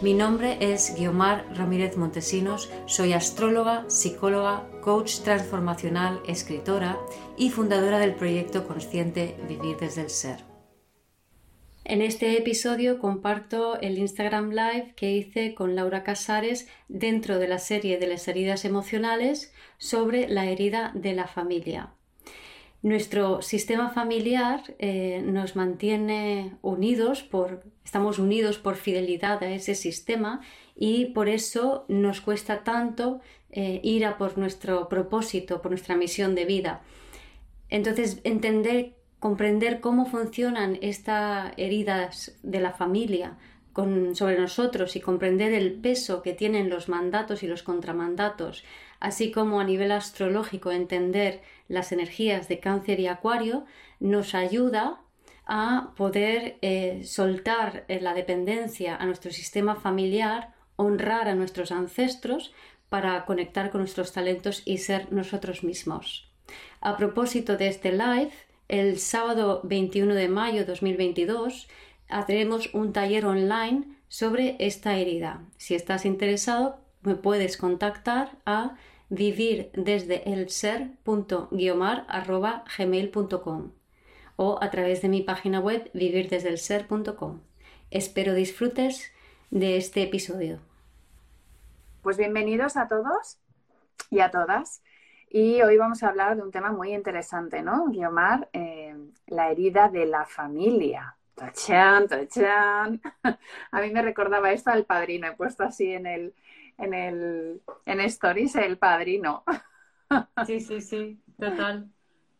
Mi nombre es Guiomar Ramírez Montesinos, soy astróloga, psicóloga, coach transformacional, escritora y fundadora del proyecto consciente Vivir desde el Ser. En este episodio comparto el Instagram Live que hice con Laura Casares dentro de la serie de las heridas emocionales sobre la herida de la familia. Nuestro sistema familiar eh, nos mantiene unidos por, estamos unidos por fidelidad a ese sistema y por eso nos cuesta tanto eh, ir a por nuestro propósito, por nuestra misión de vida. Entonces, entender, comprender cómo funcionan estas heridas de la familia sobre nosotros y comprender el peso que tienen los mandatos y los contramandatos, así como a nivel astrológico entender las energías de cáncer y acuario, nos ayuda a poder eh, soltar eh, la dependencia a nuestro sistema familiar, honrar a nuestros ancestros para conectar con nuestros talentos y ser nosotros mismos. A propósito de este live, el sábado 21 de mayo de 2022 haremos un taller online sobre esta herida. Si estás interesado, me puedes contactar a vivir desde el ser.guiomar.gmail.com o a través de mi página web vivirdesdelser.com. Espero disfrutes de este episodio. Pues bienvenidos a todos y a todas. Y hoy vamos a hablar de un tema muy interesante, ¿no? Guiomar, eh, la herida de la familia. ¡Tachan, tachan! A mí me recordaba esto al padrino. He puesto así en el, en el en Stories el padrino. Sí, sí, sí, total.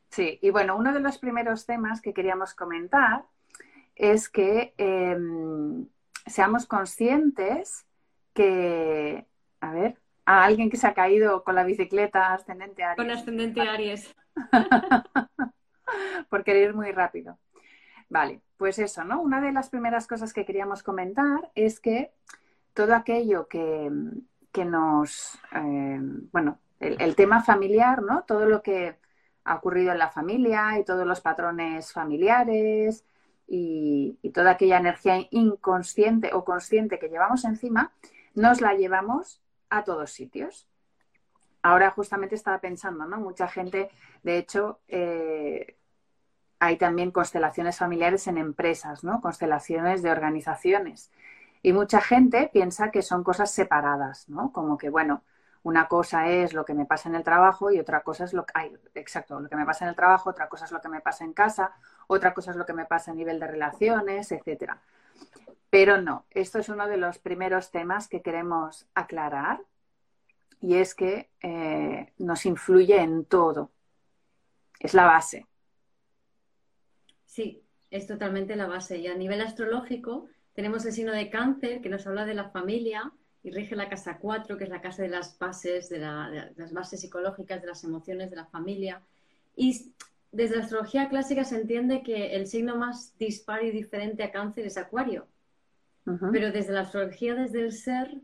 Sí, y bueno, uno de los primeros temas que queríamos comentar es que em, seamos conscientes que, a ver, a alguien que se ha caído con la bicicleta ascendente Aries. Con ascendente Aries. Por querer ir muy rápido. Vale, pues eso, ¿no? Una de las primeras cosas que queríamos comentar es que todo aquello que, nos, eh, bueno, el, tema familiar, ¿no? Todo lo que ha ocurrido en la familia y todos los patrones familiares y, toda aquella energía inconsciente o consciente que llevamos encima, nos la llevamos a todos sitios. Ahora justamente estaba pensando, ¿no? Mucha gente, de hecho, eh, hay también constelaciones familiares en empresas, ¿no? Constelaciones de organizaciones. Y mucha gente piensa que son cosas separadas, ¿no? Como que, bueno, una cosa es lo que me pasa en el trabajo y otra cosa es lo que, ay, exacto, lo que me pasa en el trabajo, otra cosa es lo que me pasa en casa, otra cosa es lo que me pasa a nivel de relaciones, etcétera. Pero no, esto es uno de los primeros temas que queremos aclarar y es que eh, nos influye en todo. Es la base. Sí, es totalmente la base. Y a nivel astrológico, tenemos el signo de cáncer que nos habla de la familia y rige la casa 4, que es la casa de las bases, de, las bases psicológicas, de las emociones, de la familia. Y desde la astrología clásica se entiende que el signo más dispar y diferente a cáncer es acuario. Pero desde la astrología, desde el ser,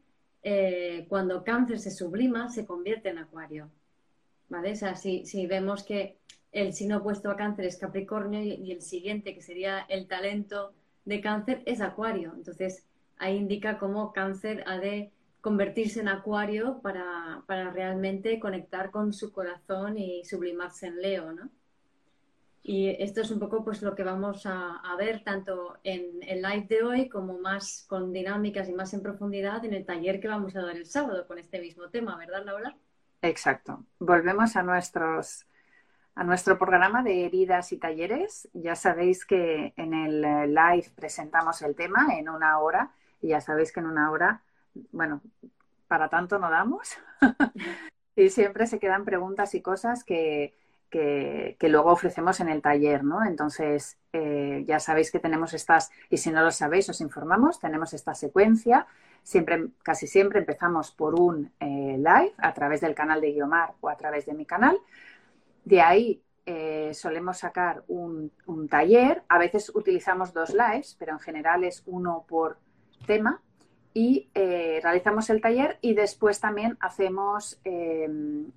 eh, cuando cáncer se sublima, se convierte en acuario. ¿Vale? O sea, si, vemos que el signo opuesto a cáncer es Capricornio y el siguiente, que sería el talento, de cáncer es acuario. Entonces, ahí indica cómo cáncer ha de convertirse en acuario para, realmente conectar con su corazón y sublimarse en Leo, ¿no? Y esto es un poco pues lo que vamos a, ver tanto en el live de hoy como más con dinámicas y más en profundidad en el taller que vamos a dar el sábado con este mismo tema, ¿verdad, Laura? Exacto. Volvemos a nuestros a nuestro programa de heridas y talleres. Ya sabéis que en el eh, live presentamos el tema en una hora y ya sabéis que en una hora, bueno, para tanto no damos y siempre se quedan preguntas y cosas que que, luego ofrecemos en el taller, ¿no? Entonces, eh, ya sabéis que tenemos estas, y si no lo sabéis, os informamos, tenemos esta secuencia. Siempre, casi siempre empezamos por un eh, live a través del canal de Guiomar o a través de mi canal. De ahí eh, solemos sacar un, un, taller. A veces utilizamos dos lives, pero en general es uno por tema y eh, realizamos el taller y después también hacemos, eh,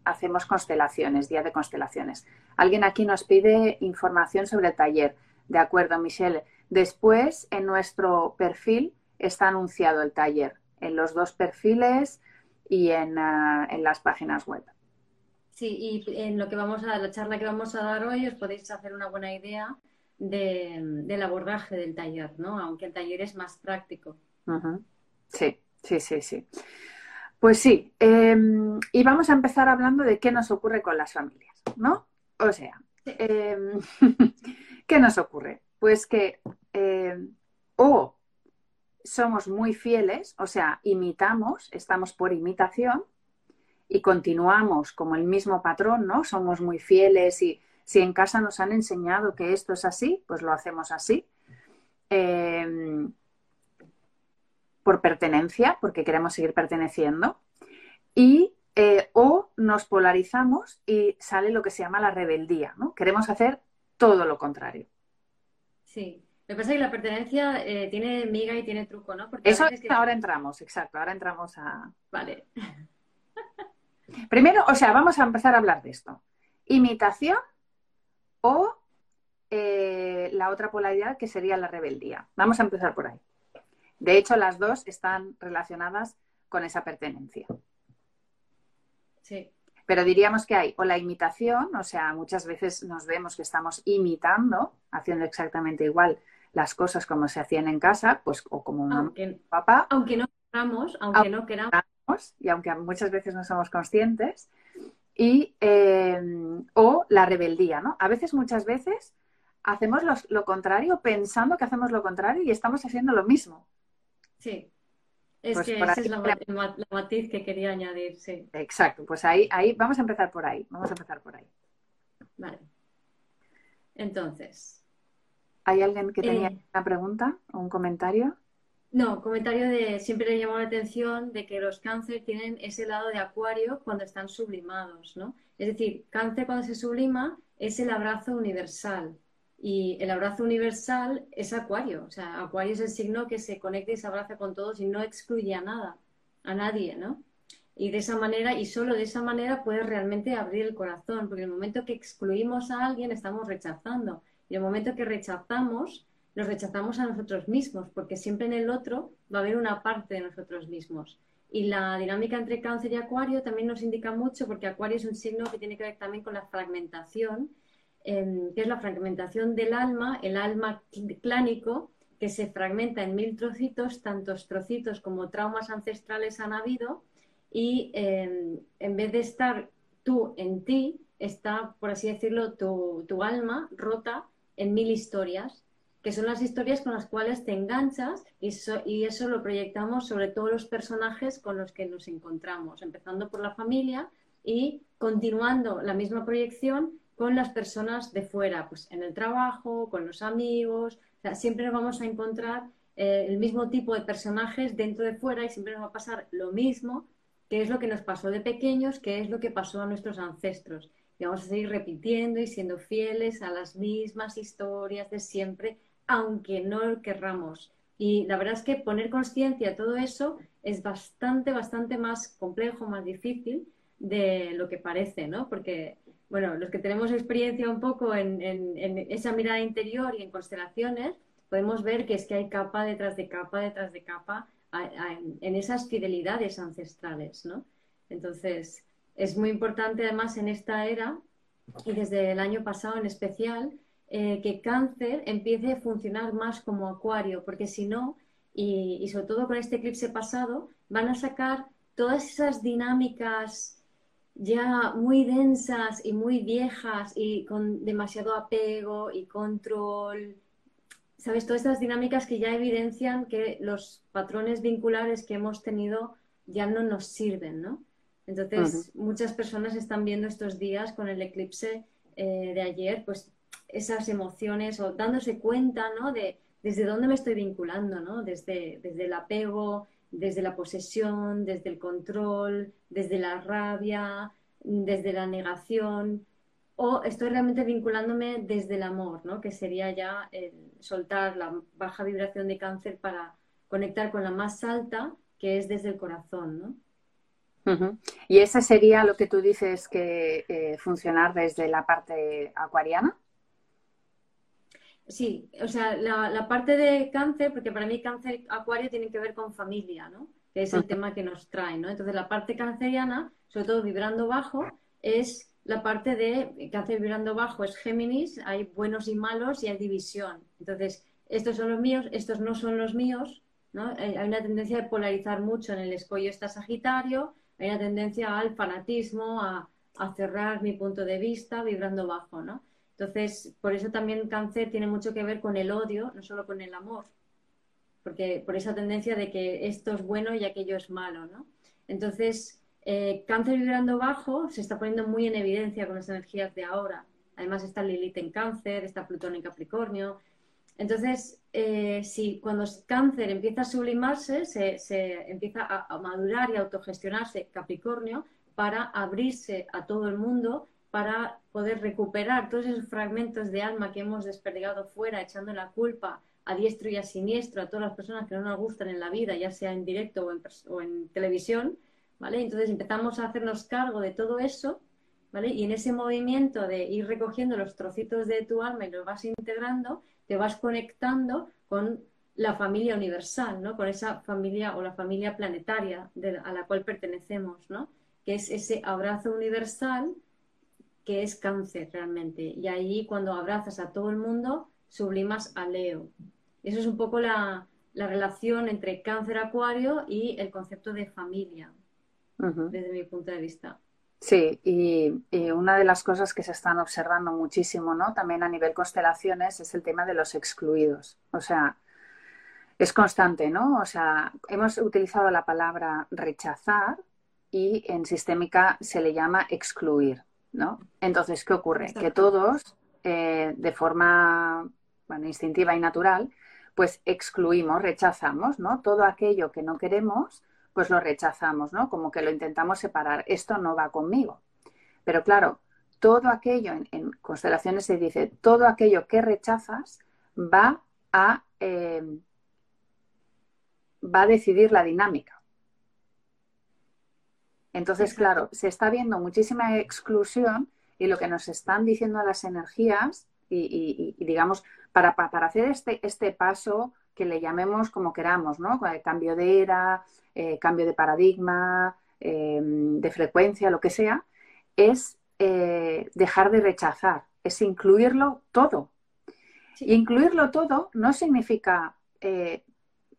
hacemos constelaciones, día de constelaciones. Alguien aquí nos pide información sobre el taller. De acuerdo, Michelle. Después, en nuestro perfil está anunciado el taller, en los dos perfiles y en, ah, en las páginas web. Sí, y en lo que vamos a la charla que vamos a dar hoy os podéis hacer una buena idea del abordaje del taller, ¿no? Aunque el taller es más práctico. Sí, sí, sí, sí. Pues sí, em, y vamos a empezar hablando de qué nos ocurre con las familias, ¿no? O sea, em, ¿qué nos ocurre? Pues que em, o somos muy fieles, o sea, imitamos, estamos por imitación y continuamos como el mismo patrón, ¿no? Somos muy fieles y si en casa nos han enseñado que esto es así, pues lo hacemos así por pertenencia, porque queremos seguir perteneciendo, y eh, o nos polarizamos y sale lo que se llama la rebeldía, ¿no? Queremos hacer todo lo contrario. Sí. Me pasa que la pertenencia eh, tiene miga y tiene truco, ¿no? Porque Eso es que ahora entramos, exacto, ahora entramos a... Vale. Primero, o sea, vamos a empezar a hablar de esto. Imitación o eh, la otra polaridad que sería la rebeldía. Vamos a empezar por ahí. De hecho, las dos están relacionadas con esa pertenencia. Sí. Pero diríamos que hay o la imitación, o sea, muchas veces nos vemos que estamos imitando, haciendo exactamente igual las cosas como se hacían en casa, pues o como aunque, papá. Aunque no queramos, aunque, no queramos. Y aunque muchas veces no somos conscientes. Y, eh, o la rebeldía, ¿no? A veces, muchas veces, hacemos lo contrario pensando que hacemos lo contrario y estamos haciendo lo mismo. Sí. Es pues que esa es la, matiz que quería añadir, sí. Exacto, pues ahí, ahí, vamos a empezar por ahí, vamos a empezar por ahí. Vale. Entonces. ¿Hay alguien que tenía eh, una pregunta o un comentario? No, comentario de siempre le llamó la atención de que los cáncer tienen ese lado de acuario cuando están sublimados, ¿no? Es decir, cáncer cuando se sublima es el abrazo universal, y el abrazo universal es Acuario. O sea, Acuario es el signo que se conecta y se abraza con todos y no excluye a nada, a nadie, ¿no? Y de esa manera, y solo de esa manera, puedes realmente abrir el corazón, porque el momento que excluimos a alguien estamos rechazando. Y el momento que rechazamos, nos rechazamos a nosotros mismos, porque siempre en el otro va a haber una parte de nosotros mismos. Y la dinámica entre cáncer y acuario también nos indica mucho, porque acuario es un signo que tiene que ver también con la fragmentación que es la fragmentación del alma, el alma clánico, que se fragmenta en mil trocitos, tantos trocitos como traumas ancestrales han habido, y em, en vez de estar tú en ti, está, por así decirlo, tu, alma rota en mil historias, que son las historias con las cuales te enganchas y, y, eso lo proyectamos sobre todos los personajes con los que nos encontramos, empezando por la familia y continuando la misma proyección con las personas de fuera, pues en el trabajo, con los amigos, siempre nos vamos a encontrar eh, el mismo tipo de personajes dentro de fuera y siempre nos va a pasar lo mismo, que es lo que nos pasó de pequeños, que es lo que pasó a nuestros ancestros. Y vamos a seguir repitiendo y siendo fieles a las mismas historias de siempre, aunque no lo querramos. Y la verdad es que poner conciencia a todo eso es bastante, bastante más complejo, más difícil de lo que parece, ¿no? Porque bueno, los que tenemos experiencia un poco en, esa mirada interior y en constelaciones, podemos ver que es que hay capa detrás de capa detrás de capa en esas fidelidades ancestrales, ¿no? Entonces, es muy importante además en esta era y desde el año pasado en especial, eh, que cáncer empiece a funcionar más como acuario, porque si no, y, y sobre todo con este eclipse pasado, van a sacar todas esas dinámicas ya muy densas y muy viejas y con demasiado apego y control. ¿Sabes? Todas estas dinámicas que ya evidencian que los patrones vinculares que hemos tenido ya no nos sirven, ¿no? Entonces, muchas personas están viendo estos días con el eclipse eh, de ayer, pues esas emociones o dándose cuenta, ¿no? De desde dónde me estoy vinculando, ¿no? Desde, desde el apego, desde la posesión, desde el control, desde la rabia, desde la negación, o estoy realmente vinculándome desde el amor, ¿no? Que sería ya soltar la baja vibración de cáncer para conectar con la más alta, que es desde el corazón, ¿no? ¿Y ese sería lo que tú dices que eh, funcionar desde la parte acuariana? Sí, o sea, la, parte de cáncer, porque para mí cáncer acuario tiene que ver con familia, ¿no? Que es el tema que nos trae, ¿no? Entonces la parte canceriana, sobre todo vibrando bajo, es la parte de cáncer vibrando bajo, es Géminis, hay buenos y malos y hay división. Entonces, estos son los míos, estos no son los míos, ¿no? Eh, hay una tendencia de polarizar mucho en el escollo está Sagitario, hay una tendencia al fanatismo, a, a cerrar mi punto de vista vibrando bajo, ¿no? Entonces, por eso también cáncer tiene mucho que ver con el odio, no solo con el amor, porque por esa tendencia de que esto es bueno y aquello es malo, ¿no? Entonces, eh, cáncer vibrando bajo se está poniendo muy en evidencia con las energías de ahora. Además está Lilith en cáncer, está Plutón en Capricornio. Entonces, eh, si cuando cáncer empieza a sublimarse, se, empieza a madurar y a autogestionarse Capricornio para abrirse a todo el mundo para poder recuperar todos esos fragmentos de alma que hemos desperdigado fuera, echando la culpa a diestro y a siniestro a todas las personas que no nos gustan en la vida, ya sea en directo o en, o en televisión, ¿vale? Entonces empezamos a hacernos cargo de todo eso, ¿vale? Y en ese movimiento de ir recogiendo los trocitos de tu alma y los vas integrando, te vas conectando con la familia universal, ¿no? Con esa familia o la familia planetaria a la cual pertenecemos, ¿no? Que es ese abrazo universal que es cáncer realmente. Y ahí cuando abrazas a todo el mundo, sublimas a Leo. Eso es un poco la, relación entre cáncer acuario y el concepto de familia, desde mi punto de vista. Sí, y, una de las cosas que se están observando muchísimo, ¿no? También a nivel constelaciones, es el tema de los excluidos. O sea, es constante, ¿no? O sea, hemos utilizado la palabra rechazar y en sistémica se le llama excluir. ¿No? Entonces, ¿qué ocurre? Que todos, eh, de forma instintiva y natural, pues excluimos, rechazamos, ¿no? Todo aquello que no queremos, pues lo rechazamos, ¿no? Como que lo intentamos separar. Esto no va conmigo. Pero claro, todo aquello, en, constelaciones se dice, todo aquello que rechazas va a, eh, va a decidir la dinámica. Entonces, claro, se está viendo muchísima exclusión y lo que nos están diciendo las energías, y, digamos, para, hacer este, este paso que le llamemos como queramos, ¿no? Cambio de era, eh, cambio de paradigma, eh, de frecuencia, lo que sea, es eh, dejar de rechazar, es incluirlo todo. Y incluirlo todo no significa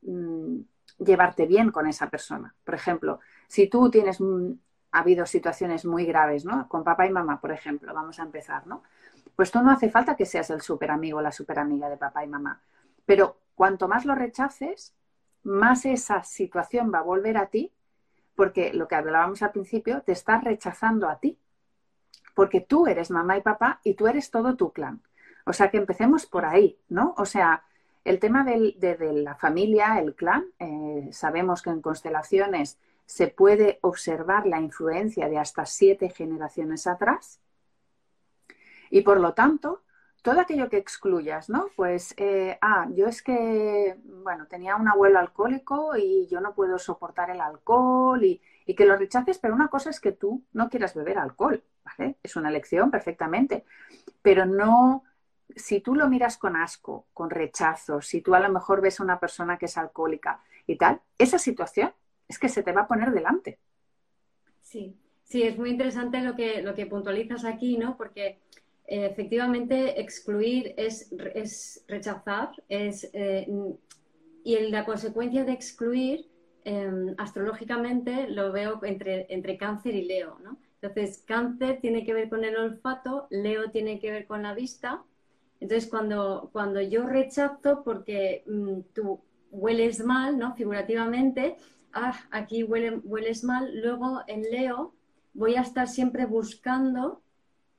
mm, llevarte bien con esa persona. Por ejemplo, si tú tienes, ha habido situaciones muy graves, ¿no? Con papá y mamá, por ejemplo, vamos a empezar, ¿no? Pues tú no hace falta que seas el super amigo o la super amiga de papá y mamá. Pero cuanto más lo rechaces, más esa situación va a volver a ti, porque lo que hablábamos al principio, te estás rechazando a ti. Porque tú eres mamá y papá y tú eres todo tu clan. O sea que empecemos por ahí, ¿no? O sea, el tema de, la familia, el clan, eh, sabemos que en constelaciones se puede observar la influencia de hasta siete generaciones atrás. Y por lo tanto, todo aquello que excluyas, ¿no? Pues, eh, ah, yo es que, bueno, tenía un abuelo alcohólico y yo no puedo soportar el alcohol y, y, que lo rechaces, pero una cosa es que tú no quieras beber alcohol, ¿vale? Es una elección perfectamente, pero no, si tú lo miras con asco, con rechazo, si tú a lo mejor ves a una persona que es alcohólica y tal, esa situación es que se te va a poner delante. Sí, sí, es muy interesante lo que, lo que puntualizas aquí, ¿no? Porque eh, efectivamente excluir es, rechazar, es, eh, y la consecuencia de excluir, em, astrológicamente, lo veo entre, entre cáncer y Leo, ¿no? Entonces, cáncer tiene que ver con el olfato, Leo tiene que ver con la vista. Entonces, cuando, cuando yo rechazo porque mm, tú hueles mal, ¿no? Figurativamente, ah, aquí huele, hueles mal, luego en Leo voy a estar siempre buscando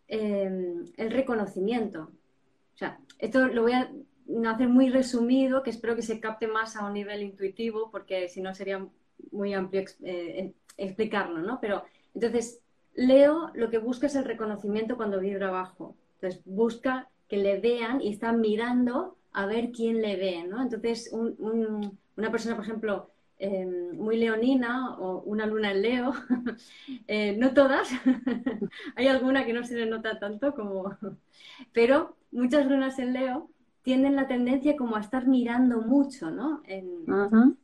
em, el reconocimiento. O sea, esto lo voy a hacer muy resumido, que espero que se capte más a un nivel intuitivo, porque si no sería muy amplio eh, explicarlo, ¿no? Pero entonces, Leo lo que busca es el reconocimiento cuando vibra abajo. Entonces, busca que le vean y está mirando a ver quién le ve, ¿no? Entonces, una persona, por ejemplo, em, muy leonina o una luna en Leo, eh, no todas, hay alguna que no se le nota tanto como... Pero muchas lunas en Leo tienen la tendencia como a estar mirando mucho, ¿no?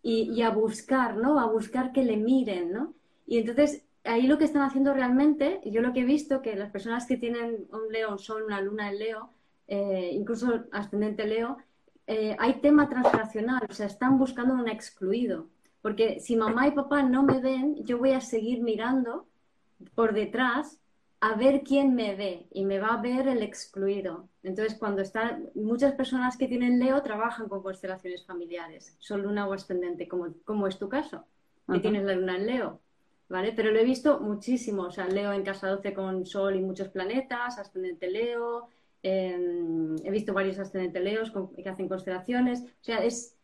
y, y, a buscar, ¿no? A buscar que le miren, ¿no? Y entonces ahí lo que están haciendo realmente, yo lo que he visto, que las personas que tienen un Leo, un Sol, una Luna en Leo, eh, incluso ascendente Leo, eh, hay tema transnacional, o sea, están buscando un excluido. Porque si mamá y papá no me ven, yo voy a seguir mirando por detrás a ver quién me ve y me va a ver el excluido. Entonces, cuando están muchas personas que tienen Leo trabajan con constelaciones familiares, Sol, Luna o ascendente, como, como es tu caso, que tienes la Luna en Leo. ¿vale? Pero lo he visto muchísimo, o sea, Leo en casa 12 con Sol y muchos planetas, ascendente Leo, em, he visto varios ascendente Leos que hacen constelaciones, o sea, es,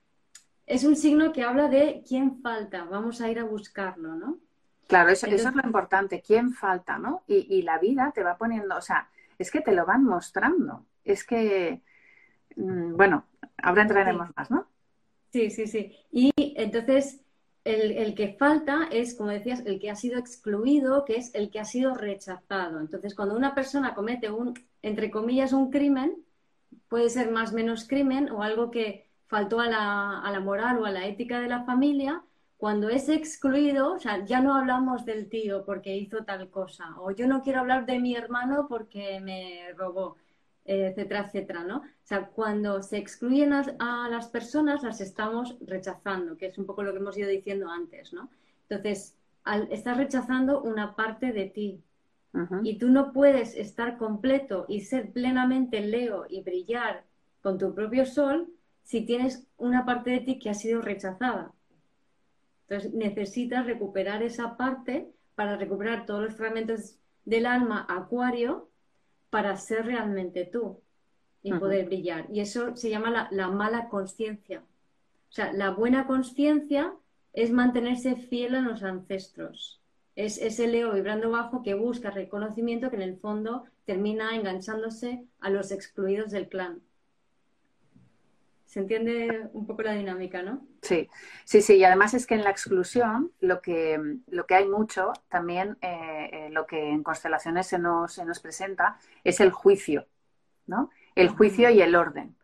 es un signo que habla de quién falta, vamos a ir a buscarlo, ¿no? Claro, eso, eso es lo importante, quién falta, ¿no? Y, y, la vida te va poniendo, o sea, es que te lo van mostrando, es que, mm, bueno, ahora entraremos más, ¿no? Sí, sí, sí. Y entonces, el, que falta es, como decías, el que ha sido excluido, que es el que ha sido rechazado. Entonces, cuando una persona comete un, entre comillas, un crimen, puede ser más o menos crimen o algo que faltó a la, a la moral o a la ética de la familia, cuando es excluido, o sea, ya no hablamos del tío porque hizo tal cosa, o yo no quiero hablar de mi hermano porque me robó etcétera, etcétera, ¿no? O sea, cuando se excluyen a, las personas, las estamos rechazando, que es un poco lo que hemos ido diciendo antes, ¿no? Entonces, estás rechazando una parte de ti. Y tú no puedes estar completo y ser plenamente Leo y brillar con tu propio sol si tienes una parte de ti que ha sido rechazada. Entonces, necesitas recuperar esa parte para recuperar todos los fragmentos del alma acuario para ser realmente tú y poder brillar. Y eso se llama la, mala conciencia. O sea, la buena conciencia es mantenerse fiel a los ancestros. Es ese Leo vibrando bajo que busca reconocimiento que en el fondo termina enganchándose a los excluidos del clan. ¿Se entiende un poco la dinámica, no? Sí, sí, sí. Y además es que en la exclusión lo que, lo que hay mucho, también eh, eh, lo que en constelaciones se nos, se nos presenta, es el juicio, ¿no? El juicio y el orden.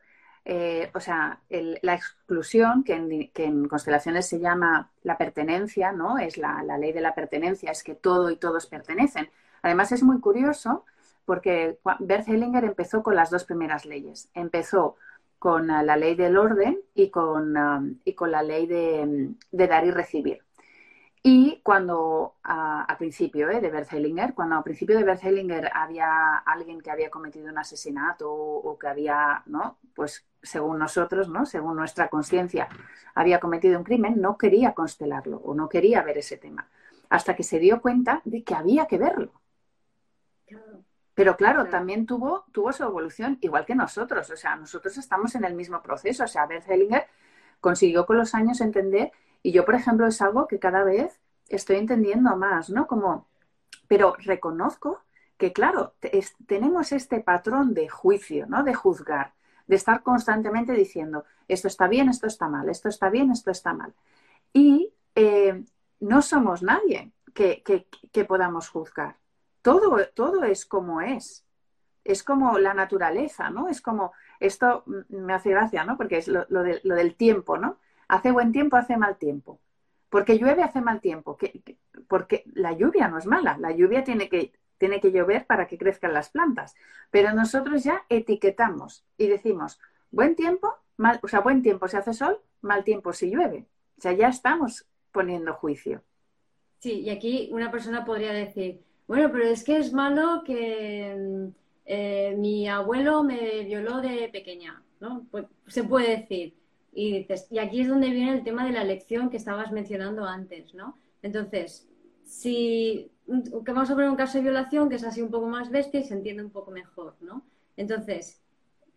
Eh, o sea, la exclusión, que en, que en, constelaciones se llama la pertenencia, ¿no? Es la, la, ley de la pertenencia, es que todo y todos pertenecen. Además es muy curioso porque Bert Hellinger empezó con las dos primeras leyes. Empezó con la ley del orden y con, um, y con la ley de, dar y recibir. Y cuando a, principio ¿eh? de Berthelinger, cuando a principio de Berthelinger había alguien que había cometido un asesinato o, que había, ¿no? Pues según nosotros, ¿no? Según nuestra conciencia, había cometido un crimen, no quería constelarlo o no quería ver ese tema. Hasta que se dio cuenta de que había que verlo. Pero claro, también tuvo, tuvo su evolución, igual que nosotros. O sea, nosotros estamos en el mismo proceso. O sea, Bert Hellinger consiguió con los años entender, y yo, por ejemplo, es algo que cada vez estoy entendiendo más, ¿no? Como, pero reconozco que, claro, tenemos este patrón de juicio, ¿no? De juzgar, de estar constantemente diciendo, esto está bien, esto está mal, esto está bien, esto está mal. Y eh, no somos nadie que, que podamos juzgar todo, todo es como es. Es como la naturaleza, ¿no? Es como, esto me hace gracia, ¿no? Porque es lo, del tiempo, ¿no? Hace buen tiempo, hace mal tiempo. Porque llueve, hace mal tiempo. porque la lluvia no es mala. La lluvia tiene que, tiene que llover para que crezcan las plantas. Pero nosotros ya etiquetamos y decimos, buen tiempo, mal, o sea, buen tiempo si hace sol, mal tiempo si llueve. O sea, ya estamos poniendo juicio. Sí, y aquí una persona podría decir, bueno, pero es que es malo que mm, eh, mi abuelo me violó de pequeña, ¿no? Pues se puede decir. Y aquí es donde viene el tema de la elección que estabas mencionando antes, ¿no? Entonces, si que vamos a poner un caso de violación que es así un poco más bestia y se entiende un poco mejor, ¿no? Entonces,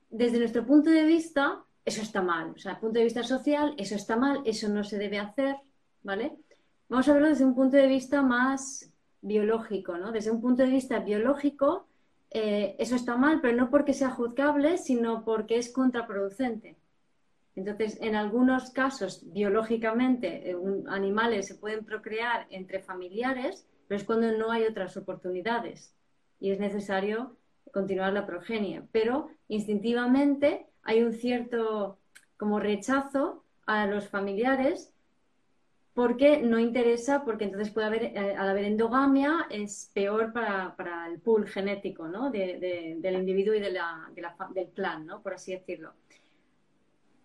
desde nuestro punto de vista, eso está mal. O sea, punto de vista social, eso está mal, eso no se debe hacer, ¿vale? Vamos a verlo desde un punto de vista más biológico, ¿no? Desde un punto de vista biológico, eh, eso está mal, pero no porque sea juzgable, sino porque es contraproducente. Entonces, en algunos casos, biológicamente, eh, animales se pueden procrear entre familiares, pero es cuando no hay otras oportunidades y es necesario continuar la progenie. Pero instintivamente hay un cierto como rechazo a los familiares porque no interesa, porque entonces puede haber, eh, al haber endogamia, es peor para, el pool genético ¿no? del individuo y de la, del clan, ¿no? por así decirlo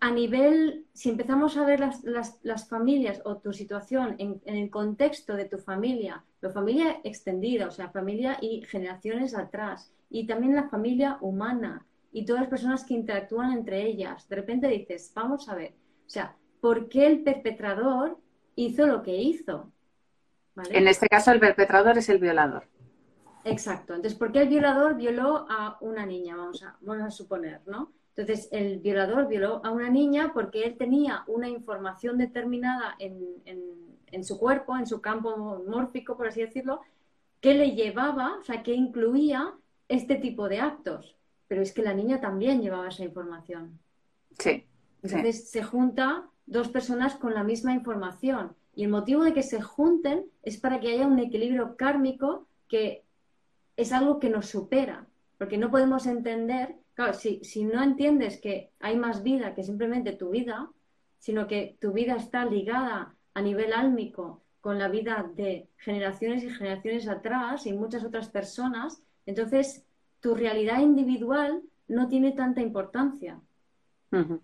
a nivel, si empezamos a ver las, familias o tu situación en, el contexto de tu familia, la familia extendida, o sea, familia y generaciones atrás, y también la familia humana y todas las personas que interactúan entre ellas, de repente dices, vamos a ver, o sea, ¿por qué el perpetrador hizo lo que hizo? En este caso, el perpetrador es el violador. Exacto. Entonces, ¿por qué el violador violó a una niña? Vamos a, vamos a suponer, ¿no? Entonces, el violador violó a una niña porque él tenía una información determinada en, su cuerpo, en su campo mórfico, por así decirlo, que le llevaba, o sea, que incluía este tipo de actos. Pero es que la niña también llevaba esa información. Sí. Entonces, se junta dos personas con la misma información. Y el motivo de que se junten es para que haya un equilibrio kármico que es algo que nos supera. Porque no podemos entender Claro, si, no entiendes que hay más vida que simplemente tu vida, sino que tu vida está ligada a nivel álmico con la vida de generaciones y generaciones atrás y muchas otras personas, entonces tu realidad individual no tiene tanta importancia.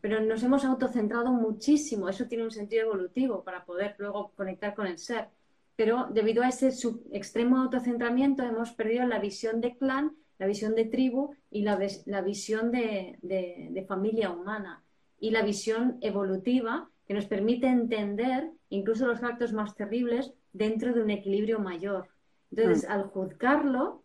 Pero nos hemos autocentrado muchísimo, eso tiene un sentido evolutivo para poder luego conectar con el ser. Pero debido a ese extremo autocentramiento hemos perdido la visión de clan la visión de tribu y la, visión de, familia humana y la visión evolutiva que nos permite entender incluso los actos más terribles dentro de un equilibrio mayor. Entonces, mm. al juzgarlo,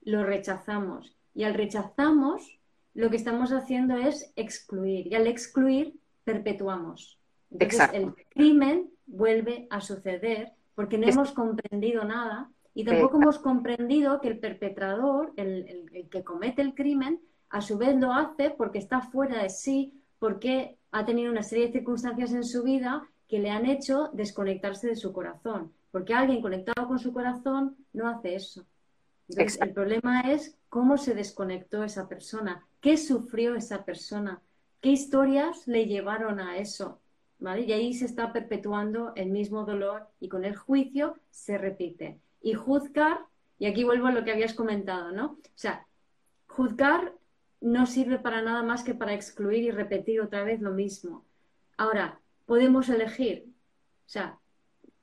lo rechazamos. Y al rechazamos, lo que estamos haciendo es excluir. Y al excluir, perpetuamos. Entonces, el crimen vuelve a suceder porque no hemos comprendido nada y tampoco hemos comprendido que el perpetrador, el, que comete el crimen, a su vez lo hace porque está fuera de sí, porque ha tenido una serie de circunstancias en su vida que le han hecho desconectarse de su corazón. Porque alguien conectado con su corazón no hace eso. El problema es cómo se desconectó esa persona, qué sufrió esa persona, qué historias le llevaron a eso. ¿vale? Y ahí se está perpetuando el mismo dolor y con el juicio se repite y juzgar, y aquí vuelvo a lo que habías comentado, ¿no? O sea, juzgar no sirve para nada más que para excluir y repetir otra vez lo mismo. Ahora, podemos elegir, o sea,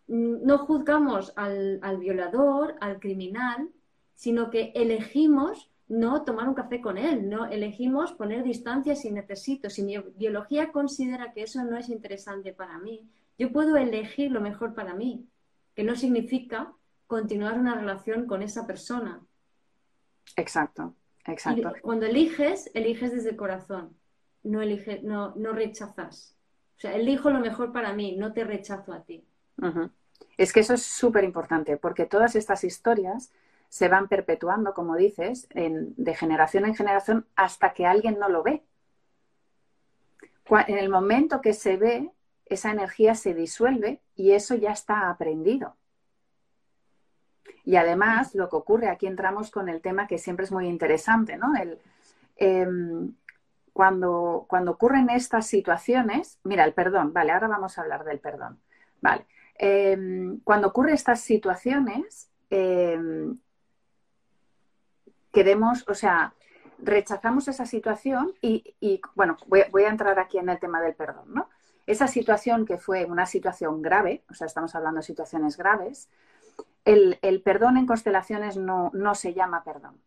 no juzgamos al, al violador, al criminal, sino que elegimos no tomar un café con él, no elegimos poner distancia si necesito. Si mi biología considera que eso no es interesante para mí, yo puedo elegir lo mejor para mí, que no significa continuar una relación con esa persona. Exacto, exacto. cuando eliges, eliges desde el corazón, no, no, no rechazas. O sea, elijo lo mejor para mí, no te rechazo a ti. Es que eso es súper importante, porque todas estas historias se van perpetuando, como dices, de generación en generación hasta que alguien no lo ve. En el momento que se ve, esa energía se disuelve y eso ya está aprendido. Y además, lo que ocurre, aquí entramos con el tema que siempre es muy interesante, ¿no? El, em, cuando, cuando ocurren estas situaciones, mira, el perdón, vale, ahora vamos a hablar del perdón, vale. Em, cuando ocurren estas situaciones, em, queremos, o sea, rechazamos esa situación y, bueno, voy, a entrar aquí en el tema del perdón, ¿no? Esa situación que fue una situación grave, o sea, estamos hablando de situaciones graves, el, perdón en constelaciones no, se llama perdón,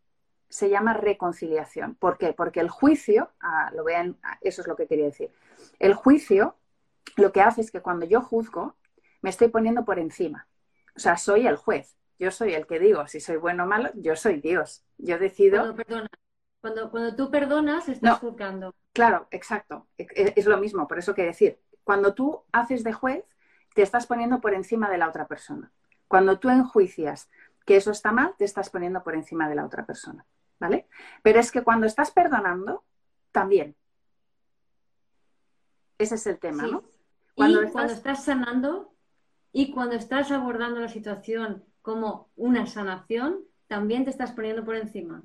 se llama reconciliación. ¿Por qué? Porque el juicio, ah, lo vean, ah, eso es lo que quería decir, el juicio lo que hace es que cuando yo juzgo, me estoy poniendo por encima. O sea, soy el juez. Yo soy el que digo si soy bueno o malo, yo soy Dios. Yo decido. Cuando, perdona, cuando, cuando tú perdonas, estás juzgando. Claro, exacto. E, e, es, lo mismo, por eso que decir, cuando tú haces de juez, te estás poniendo por encima de la otra persona. Cuando tú enjuicias que eso está mal, te estás poniendo por encima de la otra persona. ¿Vale? Pero es que cuando estás perdonando, también. Ese es el tema, ¿no? Cuando, y cuando estás sanando y cuando estás abordando la situación como una sanación, también te estás poniendo por encima.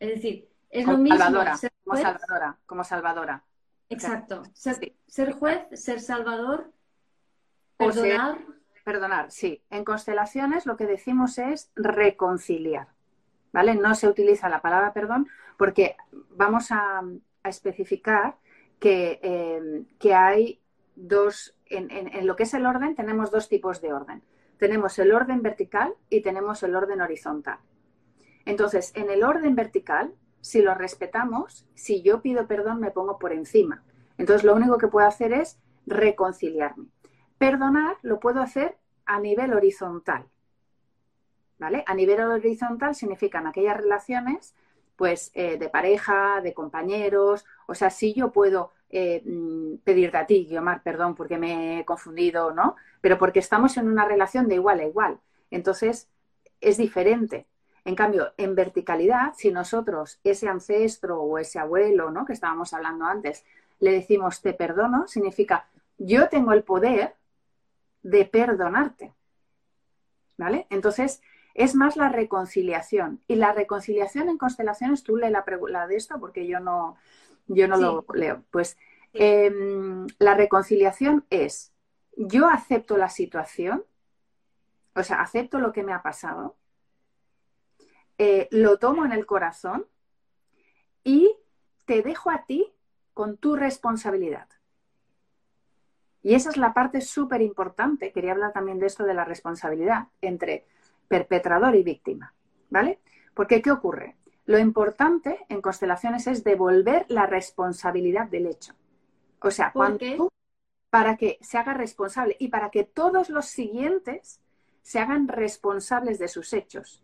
Es decir, es lo mismo. Salvadora, como salvadora, como salvadora. Exacto. Ser, juez, ser salvador, perdonar. perdonar, sí. En constelaciones lo que decimos es reconciliar. ¿Vale? No se utiliza la palabra perdón porque vamos a, especificar que, eh, que, hay dos, en lo que es el orden, tenemos dos tipos de orden tenemos el orden vertical y tenemos el orden horizontal. Entonces, en el orden vertical, si lo respetamos, si yo pido perdón, me pongo por encima. Entonces, lo único que puedo hacer es reconciliarme. Perdonar lo puedo hacer a nivel horizontal. ¿Vale? A nivel horizontal significan aquellas relaciones, pues, eh, de pareja, de compañeros. O sea, si yo puedo eh, mm, pedirte a ti, Guiomar, perdón porque me he confundido, ¿no? Pero porque estamos en una relación de igual a igual. Entonces, es diferente. En cambio, en verticalidad, si nosotros, ese ancestro o ese abuelo, ¿no? Que estábamos hablando antes, le decimos te perdono, significa yo tengo el poder de perdonarte. ¿Vale? Entonces, es más la reconciliación. Y la reconciliación en constelaciones, tú lee la, la de esto porque yo no, yo no lo leo. Pues em, la reconciliación es, yo acepto la situación, o sea, acepto lo que me ha pasado, eh, lo tomo en el corazón y te dejo a ti con tu responsabilidad. Y esa es la parte súper importante, quería hablar también de esto de la responsabilidad entre perpetrador y víctima, ¿vale? Porque ¿qué ocurre? Lo importante en constelaciones es devolver la responsabilidad del hecho. O sea, para que se haga responsable y para que todos los siguientes se hagan responsables de sus hechos.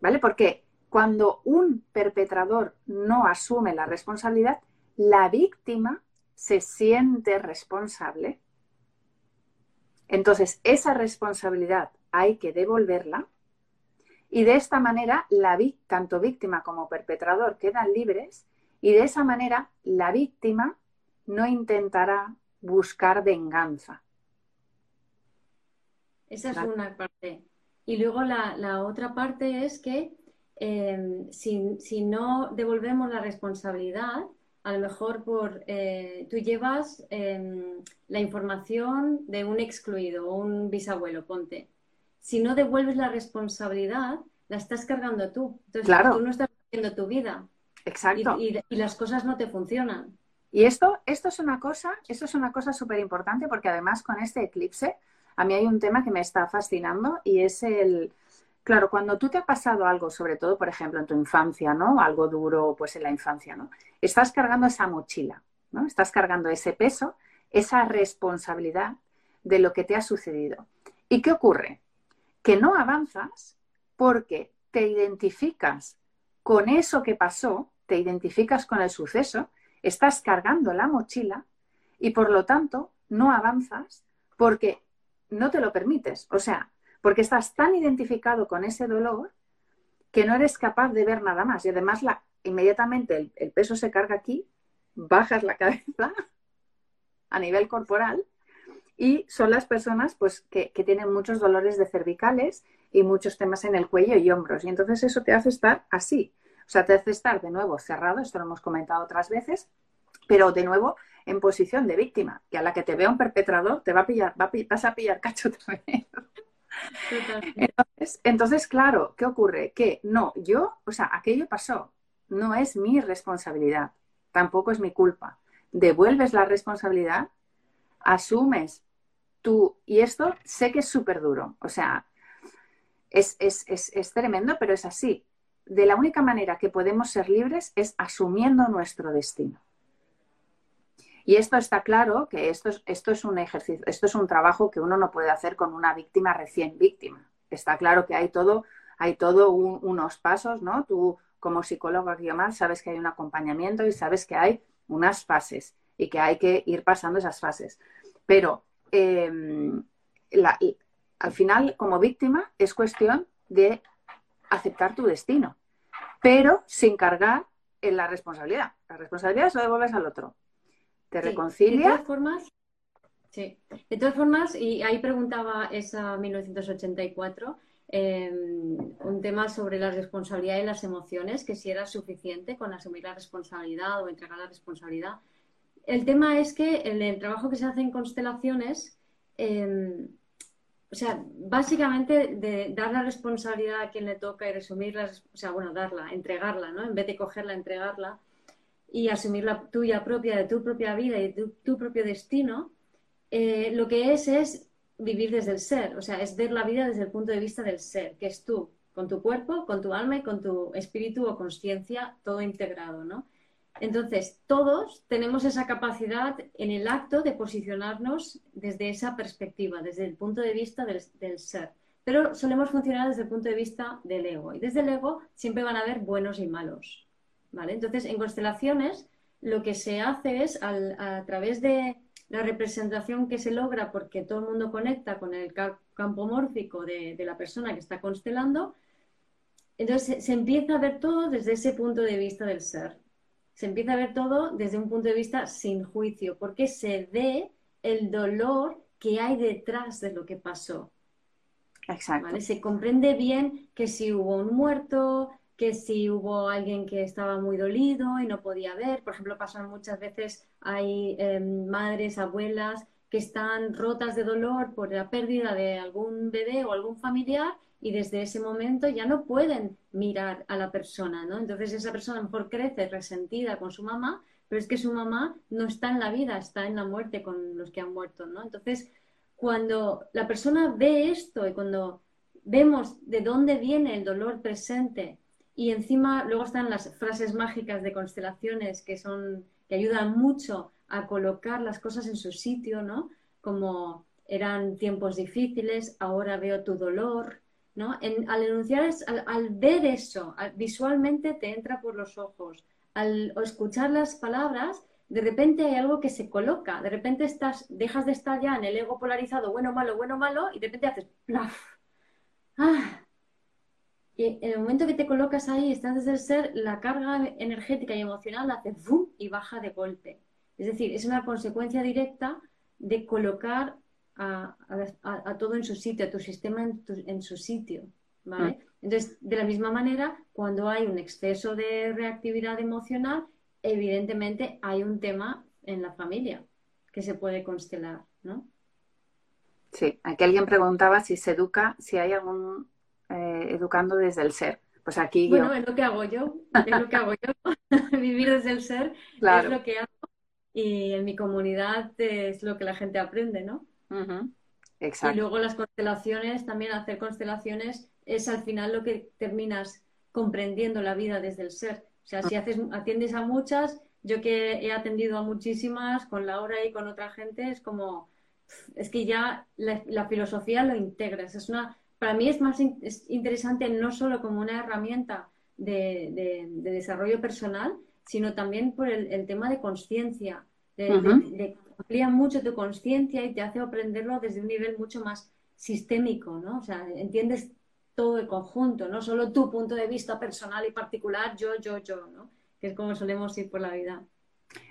¿Vale? Porque cuando un perpetrador no asume la responsabilidad, la víctima se siente responsable. Entonces, esa responsabilidad hay que devolverla y de esta manera, la, tanto víctima como perpetrador quedan libres y de esa manera la víctima no intentará buscar venganza. Esa es una parte. Y luego la, otra parte es que em, si, no devolvemos la responsabilidad, a lo mejor por eh, tú llevas em, la información de un excluido o un bisabuelo, ponte si no devuelves la responsabilidad, la estás cargando tú. Entonces, claro. tú no estás haciendo tu vida. Exacto. Y, las cosas no te funcionan. Y esto, esto es una cosa, esto es una cosa súper importante porque además con este eclipse, a mí hay un tema que me está fascinando y es el, claro, cuando tú te ha pasado algo, sobre todo, por ejemplo, en tu infancia, ¿no? Algo duro, pues en la infancia, ¿no? Estás cargando esa mochila, ¿no? Estás cargando ese peso, esa responsabilidad de lo que te ha sucedido. ¿Y qué ocurre? que no avanzas porque te identificas con eso que pasó, te identificas con el suceso, estás cargando la mochila y por lo tanto no avanzas porque no te lo permites. O sea, porque estás tan identificado con ese dolor que no eres capaz de ver nada más. Y además la, inmediatamente el, el peso se carga aquí, bajas la cabeza a nivel corporal y son las personas pues, que, tienen muchos dolores de cervicales y muchos temas en el cuello y hombros. Y entonces eso te hace estar así. O sea, te hace estar de nuevo cerrado, esto lo hemos comentado otras veces, pero de nuevo en posición de víctima, que a la que te vea un perpetrador te va a pillar, vas a pillar cacho también. Entonces, entonces, claro, ¿qué ocurre? Que no, yo, o sea, aquello pasó, no es mi responsabilidad, tampoco es mi culpa. Devuelves la responsabilidad, asumes tú, y esto sé que es súper duro, o sea, es, es, tremendo, pero es así. De la única manera que podemos ser libres es asumiendo nuestro destino. Y esto está claro que esto es, un ejercicio, esto es un trabajo que uno no puede hacer con una víctima recién víctima. está claro que hay todo, hay todo unos pasos, ¿no? Tú como psicólogo más sabes que hay un acompañamiento y sabes que hay unas fases y que hay que ir pasando esas fases. Pero em, al final, como víctima, es cuestión de aceptar tu destino, pero sin cargar en la responsabilidad. La responsabilidad se lo devuelves al otro. Te reconcilia. De todas formas, sí. De todas formas, y ahí preguntaba esa 1984, em, un tema sobre la responsabilidad y las emociones, que si era suficiente con asumir la responsabilidad o entregar la responsabilidad. El tema es que en el trabajo que se hace en constelaciones, em, o sea, básicamente de dar la responsabilidad a quien le toca y resumirla, o sea, bueno, darla, entregarla, ¿no? En vez de cogerla, entregarla y asumir la tuya propia, de tu propia vida y tu, propio destino, eh, lo que es es vivir desde el ser, o sea, es ver la vida desde el punto de vista del ser, que es tú, con tu cuerpo, con tu alma y con tu espíritu o conciencia, todo integrado, ¿no? Entonces, todos tenemos esa capacidad en el acto de posicionarnos desde esa perspectiva, desde el punto de vista del, ser. Pero solemos funcionar desde el punto de vista del ego. Y desde el ego siempre van a haber buenos y malos. ¿vale? Entonces, en constelaciones, lo que se hace es, a través de la representación que se logra, porque todo el mundo conecta con el campo mórfico de, la persona que está constelando, entonces se empieza a ver todo desde ese punto de vista del ser se empieza a ver todo desde un punto de vista sin juicio, porque se ve el dolor que hay detrás de lo que pasó. Exacto. Se comprende bien que si hubo un muerto, que si hubo alguien que estaba muy dolido y no podía ver. Por ejemplo, pasan muchas veces, hay em, madres, abuelas que están rotas de dolor por la pérdida de algún bebé o algún familiar y desde ese momento ya no pueden mirar a la persona, ¿no? Entonces esa persona a lo mejor crece resentida con su mamá, pero es que su mamá no está en la vida, está en la muerte con los que han muerto, ¿no? Entonces, cuando la persona ve esto y cuando vemos de dónde viene el dolor presente y encima luego están las frases mágicas de constelaciones que son que ayudan mucho a colocar las cosas en su sitio, ¿no? Como eran tiempos difíciles, ahora veo tu dolor, al enunciar, al, ver eso, visualmente te entra por los ojos. Al escuchar las palabras, de repente hay algo que se coloca, de repente estás, dejas de estar ya en el ego polarizado, bueno, malo, bueno, malo, y de repente haces plaf. Ah. Y en el momento que te colocas ahí, estás desde el ser, la carga energética y emocional hace ¡bum! y baja de golpe. Es decir, es una consecuencia directa de colocar a, todo en su sitio, a tu sistema en, su sitio. ¿vale? Mm. Entonces, de la misma manera, cuando hay un exceso de reactividad emocional, evidentemente hay un tema en la familia que se puede constelar, ¿no? Sí, aquí alguien preguntaba si se educa, si hay algún eh, educando desde el ser. Pues aquí bueno, es lo que hago yo, es lo que hago yo. Vivir desde el ser es lo que hago y en mi comunidad es lo que la gente aprende, ¿no? Exacto. Y luego las constelaciones, también hacer constelaciones es al final lo que terminas comprendiendo la vida desde el ser. O sea, si haces, atiendes a muchas, yo que he atendido a muchísimas, con Laura y con otra gente, es como, es que ya la, filosofía lo integras. Es una, para mí es más interesante no solo como una herramienta de, desarrollo personal, sino también por el, tema de conciencia, de, amplía mucho tu conciencia y te hace aprenderlo desde un nivel mucho más sistémico, ¿no? O sea, entiendes todo el conjunto, no solo tu punto de vista personal y particular, yo, yo, yo, ¿no? Que es como solemos ir por la vida.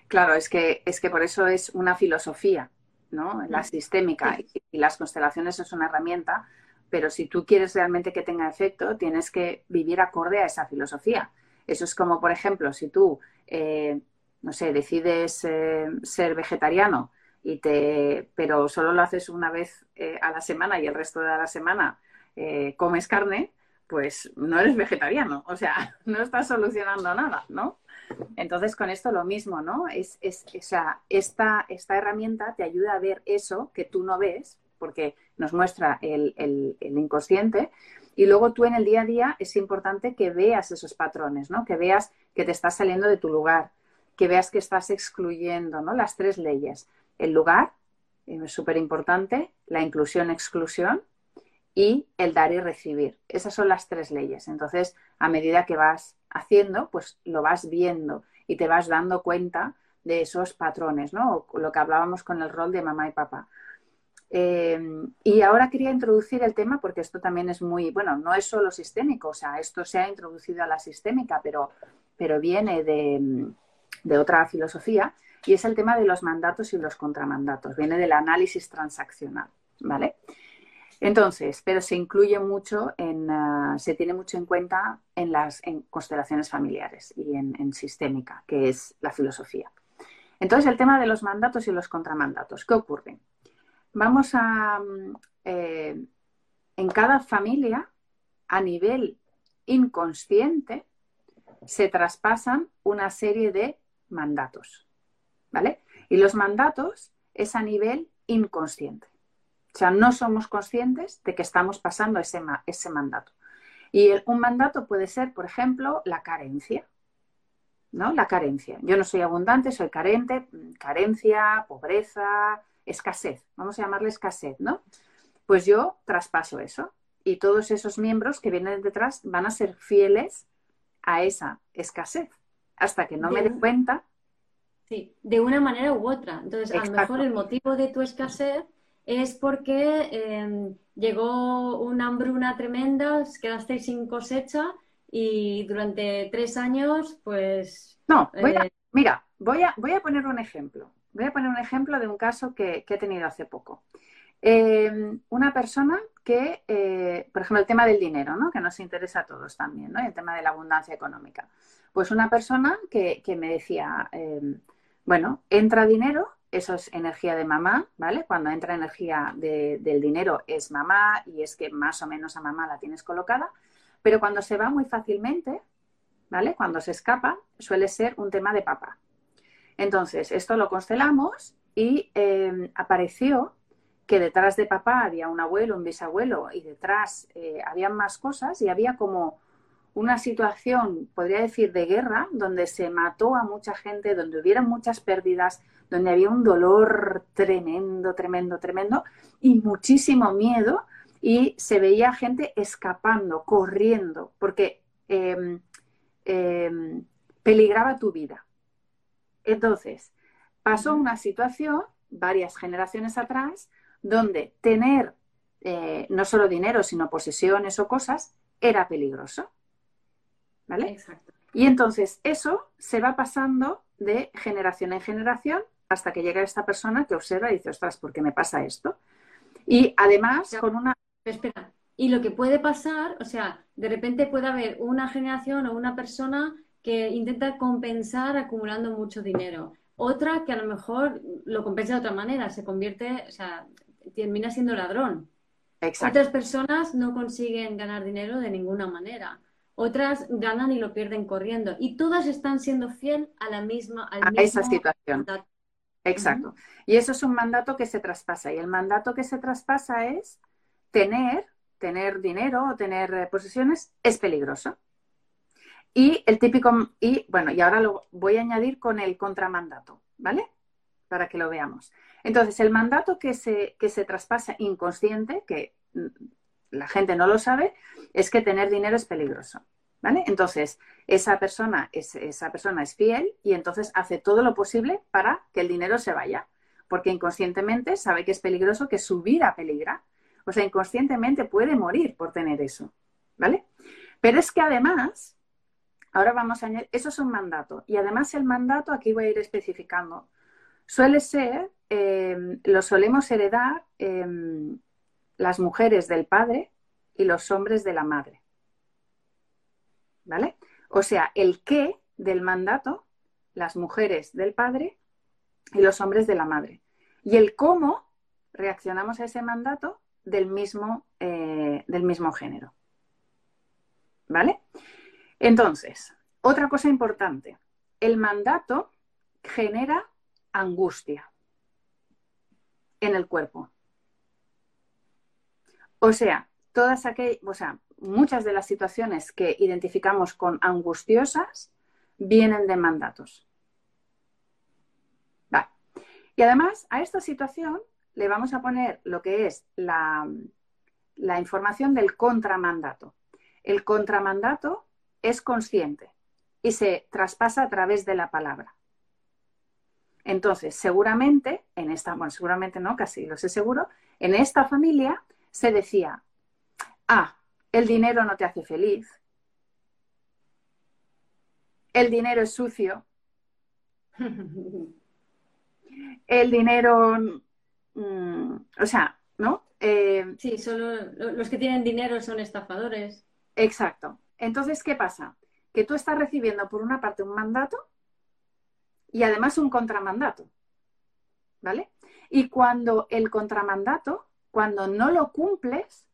Claro, es que, es que por eso es una filosofía, ¿no? La sistémica y, las constelaciones es una herramienta, pero si tú quieres realmente que tenga efecto, tienes que vivir acorde a esa filosofía. Eso es como, por ejemplo, si tú eh, no sé, decides eh, ser vegetariano y te, pero solo lo haces una vez eh, a la semana y el resto de la semana comes carne, pues no eres vegetariano, o sea, no estás solucionando nada, ¿no? Entonces, con esto lo mismo, ¿no? Es, es, o sea, esta, esta herramienta te ayuda a ver eso que tú no ves, porque nos muestra el, el, inconsciente, y luego tú en el día a día es importante que veas esos patrones, ¿no? Que veas que te estás saliendo de tu lugar, que veas que estás excluyendo ¿no? las tres leyes. El lugar, es súper importante, la inclusión-exclusión y el dar y recibir. Esas son las tres leyes. Entonces, a medida que vas haciendo, pues lo vas viendo y te vas dando cuenta de esos patrones, ¿no? lo que hablábamos con el rol de mamá y papá. Eh, y ahora quería introducir el tema porque esto también es muy, bueno, no es solo sistémico, o sea, esto se ha introducido a la sistémica, pero, pero viene de, de otra filosofía y es el tema de los mandatos y los contramandatos, viene del análisis transaccional, ¿vale? Entonces, pero se incluye mucho en, ah, se tiene mucho en cuenta en las constelaciones familiares y en, sistémica, que es la filosofía. Entonces, el tema de los mandatos y los contramandatos, ¿qué ocurre? Vamos a, mm, eh, en cada familia, a nivel inconsciente, se traspasan una serie de mandatos, ¿vale? Y los mandatos es a nivel inconsciente. O sea, no somos conscientes de que estamos pasando ese, ese mandato. Y un mandato puede ser, por ejemplo, la carencia. ¿no? La carencia. Yo no soy abundante, soy carente, carencia, pobreza, escasez. Vamos a llamarle escasez, ¿no? Pues yo traspaso eso. Y todos esos miembros que vienen detrás van a ser fieles a esa escasez. Hasta que no me dé cuenta. Sí, de una manera u otra. Entonces, a lo mejor el motivo de tu escasez es porque em, llegó una hambruna tremenda, quedasteis sin cosecha y durante tres años, pues... No, eh, mira, voy a, voy a poner un ejemplo. Voy a poner un ejemplo de un caso que, he tenido hace poco. Em, una persona que, eh, por ejemplo, el tema del dinero, ¿no? que nos interesa a todos también, ¿no? el tema de la abundancia económica. Pues una persona que, me decía, em, bueno, entra dinero eso es energía de mamá, ¿vale? Cuando entra energía del dinero es mamá y es que más o menos a mamá la tienes colocada, pero cuando se va muy fácilmente, ¿vale? Cuando se escapa, suele ser un tema de papá. Entonces, esto lo constelamos y em, apareció que detrás de papá había un abuelo, un bisabuelo y detrás eh, había más cosas y había como una situación, podría decir, de guerra, donde se mató a mucha gente, donde hubieron muchas pérdidas, donde había un dolor tremendo, tremendo, tremendo y muchísimo miedo y se veía gente escapando, corriendo, porque em, em, peligraba tu vida. Entonces, pasó una situación varias generaciones atrás donde tener eh, no solo dinero, sino posesiones o cosas era peligroso. ¿Vale? Exacto. Y entonces eso se va pasando de generación en generación hasta que llega esta persona que observa y dice, ostras, ¿por qué me pasa esto? Y además con una... Espera, y lo que puede pasar, o sea, de repente puede haber una generación o una persona que intenta compensar acumulando mucho dinero. Otra que a lo mejor lo compensa de otra manera, se convierte, o sea, termina siendo ladrón. Exacto. Otras personas no consiguen ganar dinero de ninguna manera. Otras ganan y lo pierden corriendo. Y todas están siendo fiel a la misma, a esa situación. Exacto. Y eso es un mandato que se traspasa. Y el mandato que se traspasa es tener, tener dinero o tener eh, posesiones es peligroso. Y el típico, y bueno, y ahora lo voy a añadir con el contramandato, ¿vale? Para que lo veamos. Entonces, el mandato que se, que se traspasa inconsciente, que mm, la gente no lo sabe, es que tener dinero es peligroso. ¿Vale? Entonces, esa persona, es, esa persona es fiel y entonces hace todo lo posible para que el dinero se vaya, porque inconscientemente sabe que es peligroso, que su vida peligra. O sea, inconscientemente puede morir por tener eso, ¿vale? Pero es que además, ahora vamos a añadir, eso es un mandato. Y además el mandato, aquí voy a ir especificando, suele ser, em, lo solemos heredar em, las mujeres del padre y los hombres de la madre. ¿vale? O sea, el qué del mandato, las mujeres del padre y los hombres de la madre. Y el cómo reaccionamos a ese mandato del mismo, eh, del mismo género. ¿Vale? Entonces, otra cosa importante, el mandato genera angustia en el cuerpo. O sea, todas aquellas, o sea, muchas de las situaciones que identificamos con angustiosas vienen de mandatos. Y además a esta situación le vamos a poner lo que es la, la información del contramandato. El contramandato es consciente y se traspasa a través de la palabra. Entonces, seguramente, en esta, bueno, seguramente no, casi lo sé seguro, en esta familia se decía, ah, el dinero no te hace feliz, el dinero es sucio, el dinero, mm, o sea, ¿no? Eh, sí, solo los que tienen dinero son estafadores. Exacto. Entonces, ¿qué pasa? Que tú estás recibiendo por una parte un mandato y además un contramandato. ¿Vale? Y cuando el contramandato, cuando no lo cumples,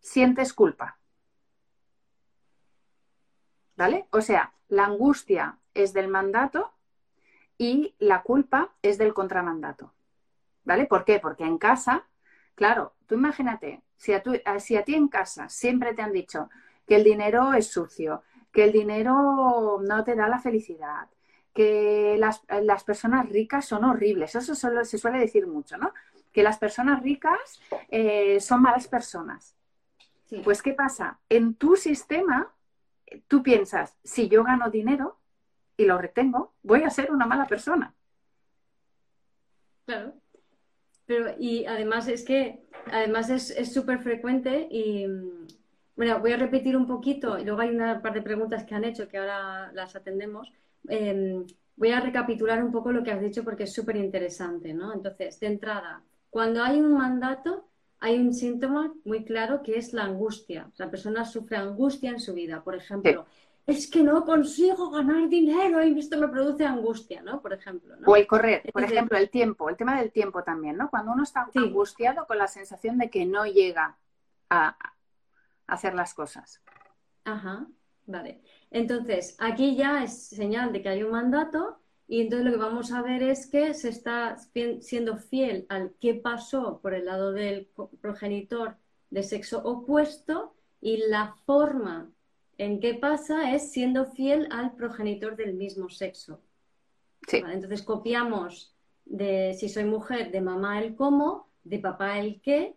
sientes culpa. ¿Vale? O sea, la angustia es del mandato y la culpa es del contramandato. ¿Vale? ¿Por qué? Porque en casa, claro, tú imagínate, si a, si a ti en casa siempre te han dicho que el dinero es sucio, que el dinero no te da la felicidad, que las, personas ricas son horribles. Eso solo, se suele decir mucho, ¿no? Que las personas ricas eh, son malas personas. Pues, ¿qué pasa? En tu sistema, tú piensas, si yo gano dinero y lo retengo, voy a ser una mala persona. Claro. Pero, y además es que, además es súper frecuente y, bueno, voy a repetir un poquito, y luego hay una par de preguntas que han hecho que ahora las atendemos Em, voy a recapitular un poco lo que has dicho porque es súper interesante, ¿no? Entonces, de entrada, cuando hay un mandato, hay un síntoma muy claro que es la angustia. La persona sufre angustia en su vida. Por ejemplo, es que no consigo ganar dinero y esto me produce angustia, ¿no? Por ejemplo. O el correr, por ejemplo, el tiempo, el tema del tiempo también, ¿no? Cuando uno está angustiado con la sensación de que no llega a hacer las cosas. Ajá, vale. Entonces, aquí ya es señal de que hay un mandato y entonces lo que vamos a ver es que se está siendo fiel al qué pasó por el lado del progenitor de sexo opuesto y la forma en que pasa es siendo fiel al progenitor del mismo sexo. entonces copiamos de si soy mujer de mamá el cómo, de papá el qué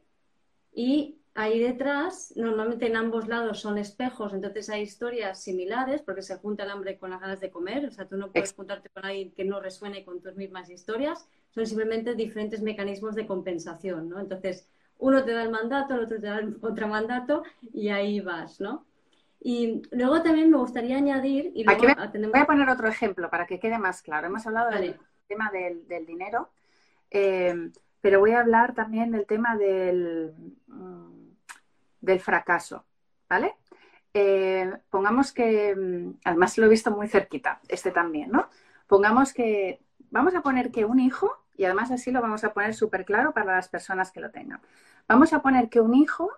y ahí detrás, normalmente en ambos lados son espejos, entonces hay historias similares porque se junta el hambre con las ganas de comer, o sea, tú no puedes juntarte con alguien que no resuene con tus mismas historias, son simplemente diferentes mecanismos de compensación, ¿no? Entonces, uno te da el mandato, el otro te da el otro mandato y ahí vas, ¿no? Y luego también me gustaría añadir... Y Aquí voy, a poner otro ejemplo para que quede más claro. Hemos hablado del tema del, dinero, eh, pero voy a hablar también del tema del... Mm, del fracaso, ¿vale? Eh, pongamos que, mm, además lo he visto muy cerquita, este también, ¿no? Pongamos que, vamos a poner que un hijo, y además así lo vamos a poner súper claro para las personas que lo tengan. Vamos a poner que un hijo,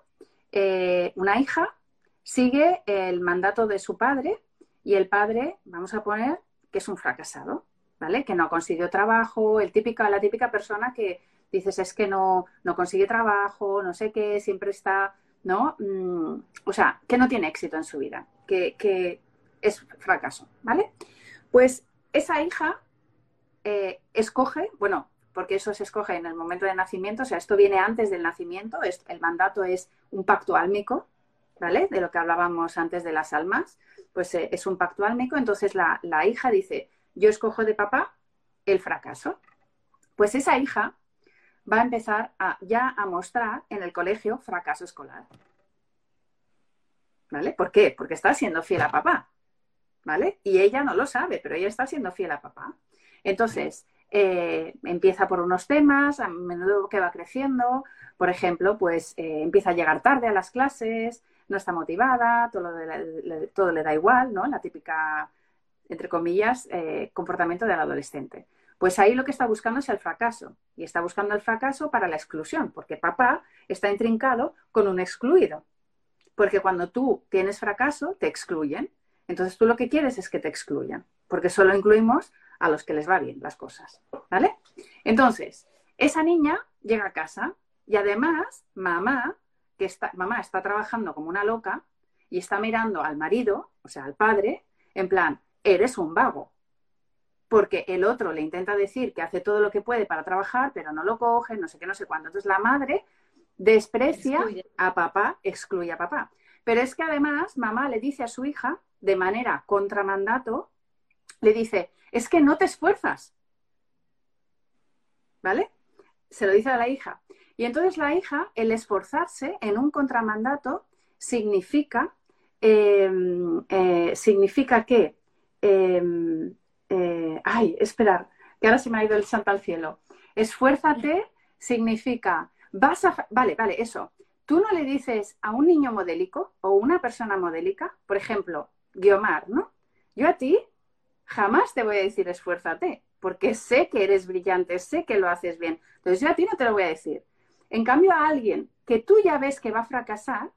eh, una hija, sigue el mandato de su padre y el padre, vamos a poner que es un fracasado, ¿vale? Que no consiguió trabajo, el típico, la típica persona que dices es que no, no consigue trabajo, no sé qué, siempre está ¿no? Mm, o sea, que no tiene éxito en su vida, que, es fracaso, ¿vale? Pues esa hija eh, escoge, bueno, porque eso se escoge en el momento de nacimiento, o sea, esto viene antes del nacimiento, es, el mandato es un pacto álmico, ¿vale? De lo que hablábamos antes de las almas, pues eh, es un pacto álmico, entonces la, la hija dice, yo escojo de papá el fracaso. Pues esa hija va a empezar ya a mostrar en el colegio fracaso escolar. ¿Vale? ¿Por qué? Porque está siendo fiel a papá. ¿Vale? Y ella no lo sabe, pero ella está siendo fiel a papá. Entonces, eh, empieza por unos temas, a menudo que va creciendo. Por ejemplo, pues eh, empieza a llegar tarde a las clases, no está motivada, todo, le, todo le da igual, ¿no? La típica, entre comillas, eh, comportamiento del adolescente. Pues ahí lo que está buscando es el fracaso. Y está buscando el fracaso para la exclusión, porque papá está intrincado con un excluido. Porque cuando tú tienes fracaso, te excluyen. Entonces tú lo que quieres es que te excluyan, porque solo incluimos a los que les va bien las cosas. ¿Vale? Entonces, esa niña llega a casa y además mamá, que está, mamá está trabajando como una loca y está mirando al marido, o sea, al padre, en plan, eres un vago, porque el otro le intenta decir que hace todo lo que puede para trabajar, pero no lo coge, no sé qué, no sé cuándo. Entonces la madre desprecia a papá, excluye a papá. Pero es que además mamá le dice a su hija, de manera contramandato, le dice, es que no te esfuerzas. ¿Vale? Se lo dice a la hija. Y entonces la hija, el esforzarse en un contramandato significa, em, eh, significa que, em, eh, ay, esperar, que ahora se me ha ido el santo al cielo. Esfuérzate significa, vas a, vale, vale, eso. Tú no le dices a un niño modélico o una persona modélica, por ejemplo, Guiomar, ¿no? Yo a ti jamás te voy a decir esfuérzate, porque sé que eres brillante, sé que lo haces bien. Entonces yo a ti no te lo voy a decir. En cambio, a alguien que tú ya ves que va a fracasar,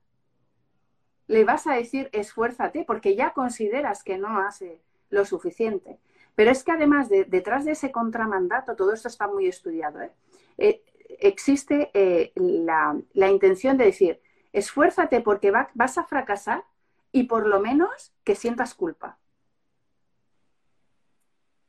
le vas a decir esfuérzate porque ya consideras que no hace lo suficiente. Pero es que además detrás de ese contramandato, todo esto está muy estudiado, ¿eh? Eh, existe eh, la, intención de decir, esfuérzate porque vas a fracasar y por lo menos que sientas culpa.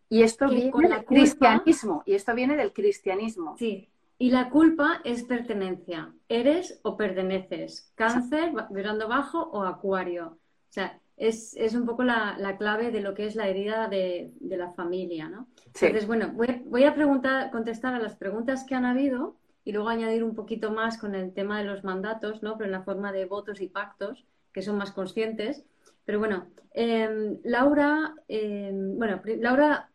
Y esto viene del cristianismo, y esto viene del cristianismo. Sí, y la culpa es pertenencia. Eres o perteneces. Cáncer, vibrando bajo o acuario. O sea, es, un poco la, clave de lo que es la herida de, la familia, ¿no? Entonces, bueno, voy, a preguntar, contestar a las preguntas que han habido y luego añadir un poquito más con el tema de los mandatos, ¿no? Pero en la forma de votos y pactos, que son más conscientes. Pero bueno, em, Laura, em, bueno, Laura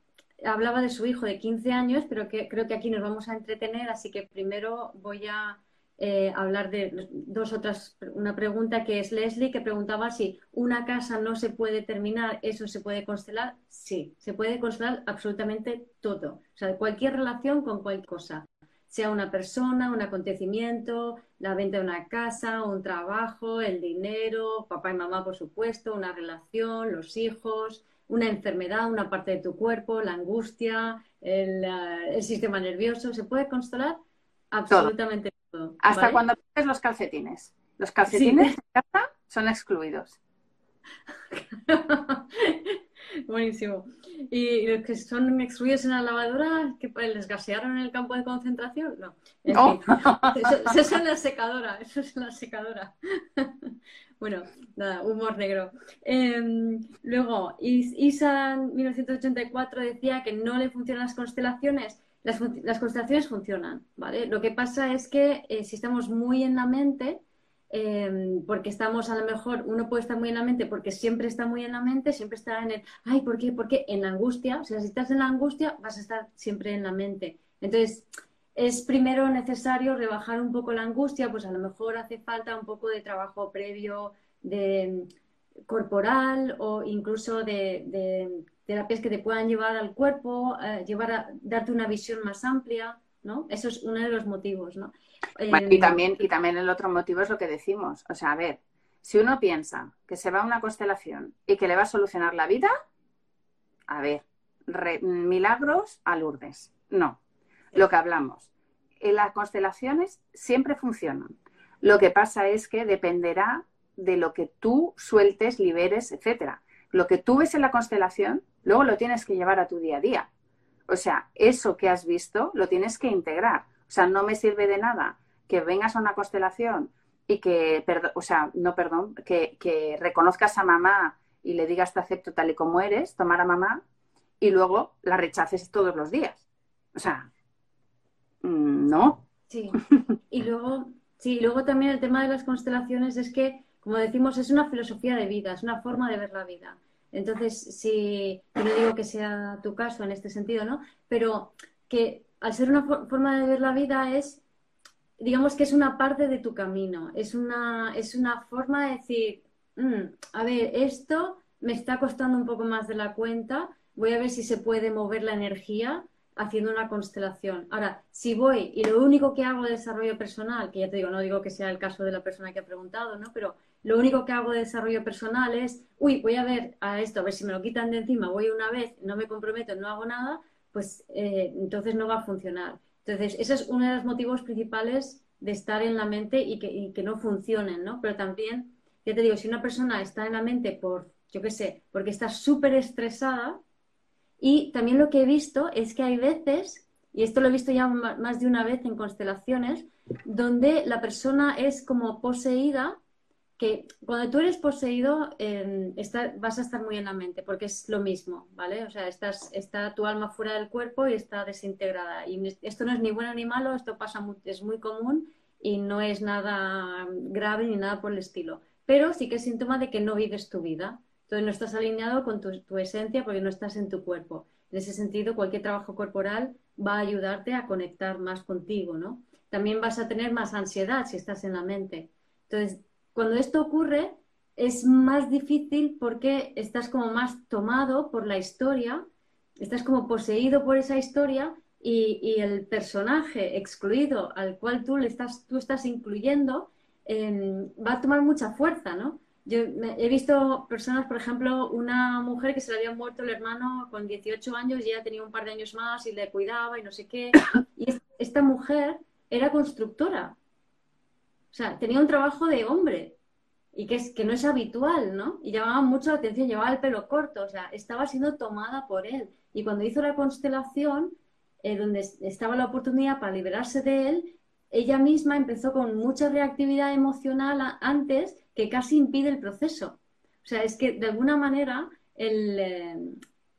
hablaba de su hijo de 15 años, pero que creo que aquí nos vamos a entretener, así que primero voy a eh, hablar de dos otras, una pregunta que es Leslie, que preguntaba si una casa no se puede terminar, ¿eso se puede constelar? Sí, se puede constelar absolutamente todo, o sea, cualquier relación con cualquier cosa, sea una persona, un acontecimiento, la venta de una casa, un trabajo, el dinero, papá y mamá, por supuesto, una relación, los hijos, una enfermedad, una parte de tu cuerpo, la angustia, el, eh, sistema nervioso, se puede constelar absolutamente todo. Hasta cuando pones los calcetines. Los calcetines son excluidos. Buenísimo. ¿Y los que son excluidos en la lavadora, que les gasearon en el campo de concentración? No. eso, es en la secadora, eso es en la secadora. Bueno, nada, humor negro. Em, luego, Isa en 1984 decía que no le funcionan las constelaciones. Las, constelaciones funcionan, ¿vale? Lo que pasa es que eh, si estamos muy en la mente, em, porque estamos a lo mejor, uno puede estar muy en la mente porque siempre está muy en la mente, siempre está en el, ay, ¿por qué? ¿Por qué? En la angustia, si estás en la angustia, vas a estar siempre en la mente. Entonces, es primero necesario rebajar un poco la angustia, pues a lo mejor hace falta un poco de trabajo previo de corporal o incluso de, terapias que te puedan llevar al cuerpo, eh, llevar a darte una visión más amplia, ¿no? Eso es uno de los motivos, ¿no? y, también, y también el otro motivo es lo que decimos. O sea, a ver, si uno piensa que se va a una constelación y que le va a solucionar la vida, a ver, milagros a Lourdes. No, lo que hablamos. En las constelaciones siempre funcionan. Lo que pasa es que dependerá de lo que tú sueltes, liberes, etcétera. Lo que tú ves en la constelación, luego lo tienes que llevar a tu día a día. O sea, eso que has visto lo tienes que integrar. O sea, no me sirve de nada que vengas a una constelación y que, o sea, no, perdón, que, que reconozcas a mamá y le digas te acepto tal y como eres, tomar a mamá, y luego la rechaces todos los días. O sea, Mm, ¿no? Sí. Y luego, sí, luego también el tema de las constelaciones es que, como decimos, es una filosofía de vida, es una forma de ver la vida. Entonces, si, yo no digo que sea tu caso en este sentido, ¿no? Pero que al ser una forma de ver la vida es, digamos que es una parte de tu camino, es una, es una forma de decir, mm, a ver, esto me está costando un poco más de la cuenta, voy a ver si se puede mover la energía haciendo una constelación. Ahora, si voy y lo único que hago de desarrollo personal, que ya te digo, no digo que sea el caso de la persona que ha preguntado, ¿no? Pero lo único que hago de desarrollo personal es, uy, voy a ver a esto, a ver si me lo quitan de encima, voy una vez, no me comprometo, no hago nada, pues eh, entonces no va a funcionar. Entonces, ese es uno de los motivos principales de estar en la mente y que, y que no funcionen, ¿no? Pero también, ya te digo, si una persona está en la mente por, yo qué sé, porque está súper estresada, y también lo que he visto es que hay veces y esto lo he visto ya más de una vez en constelaciones, donde la persona es como poseída, que cuando tú eres poseído em, vas a estar muy en la mente, porque es lo mismo, ¿vale? O sea, estás, está tu alma fuera del cuerpo y está desintegrada. Y esto no es ni bueno ni malo, esto pasa es muy común y no es nada grave ni nada por el estilo. Pero sí que es síntoma de que no vives tu vida. Entonces no estás alineado con tu, esencia porque no estás en tu cuerpo. En ese sentido, cualquier trabajo corporal va a ayudarte a conectar más contigo, ¿no? También vas a tener más ansiedad si estás en la mente. Entonces, cuando esto ocurre, es más difícil porque estás como más tomado por la historia, estás como poseído por esa historia y, el personaje excluido al cual tú, le estás, tú estás incluyendo em, va a tomar mucha fuerza, ¿no? Yo he visto personas, por ejemplo, una mujer que se le había muerto el hermano con 18 años y ella tenía un par de años más y le cuidaba y no sé qué. Y esta mujer era constructora. O sea, tenía un trabajo de hombre y que, es, que no es habitual, ¿no? Y llamaba mucho la atención, llevaba el pelo corto, o sea, estaba siendo tomada por él. Y cuando hizo la constelación, eh, donde estaba la oportunidad para liberarse de él, ella misma empezó con mucha reactividad emocional antes que casi impide el proceso. O sea, es que de alguna manera eh,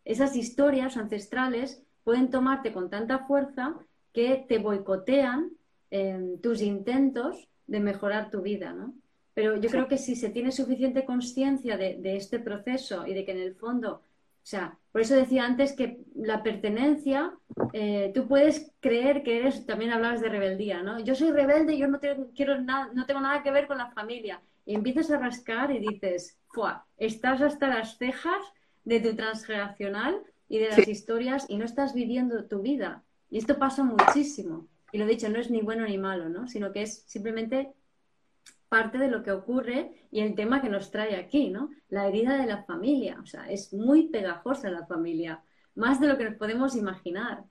esas historias ancestrales pueden tomarte con tanta fuerza que te boicotean eh, tus intentos de mejorar tu vida, ¿no? Pero yo creo que si se tiene suficiente conciencia de, este proceso y de que en el fondo, o sea, por eso decía antes que la pertenencia, eh, tú puedes creer que eres, también hablabas de rebeldía, ¿no? Yo soy rebelde, yo no, quiero nada, no tengo nada que ver con la familia. Y empiezas a rascar y dices, ¡fua! Estás hasta las cejas de tu transgeneracional y de las historias y no estás viviendo tu vida. Y esto pasa muchísimo. Y lo dicho, no es ni bueno ni malo, ¿no? Sino que es simplemente parte de lo que ocurre y el tema que nos trae aquí, ¿no? La herida de la familia. O sea, es muy pegajosa la familia, más de lo que nos podemos imaginar.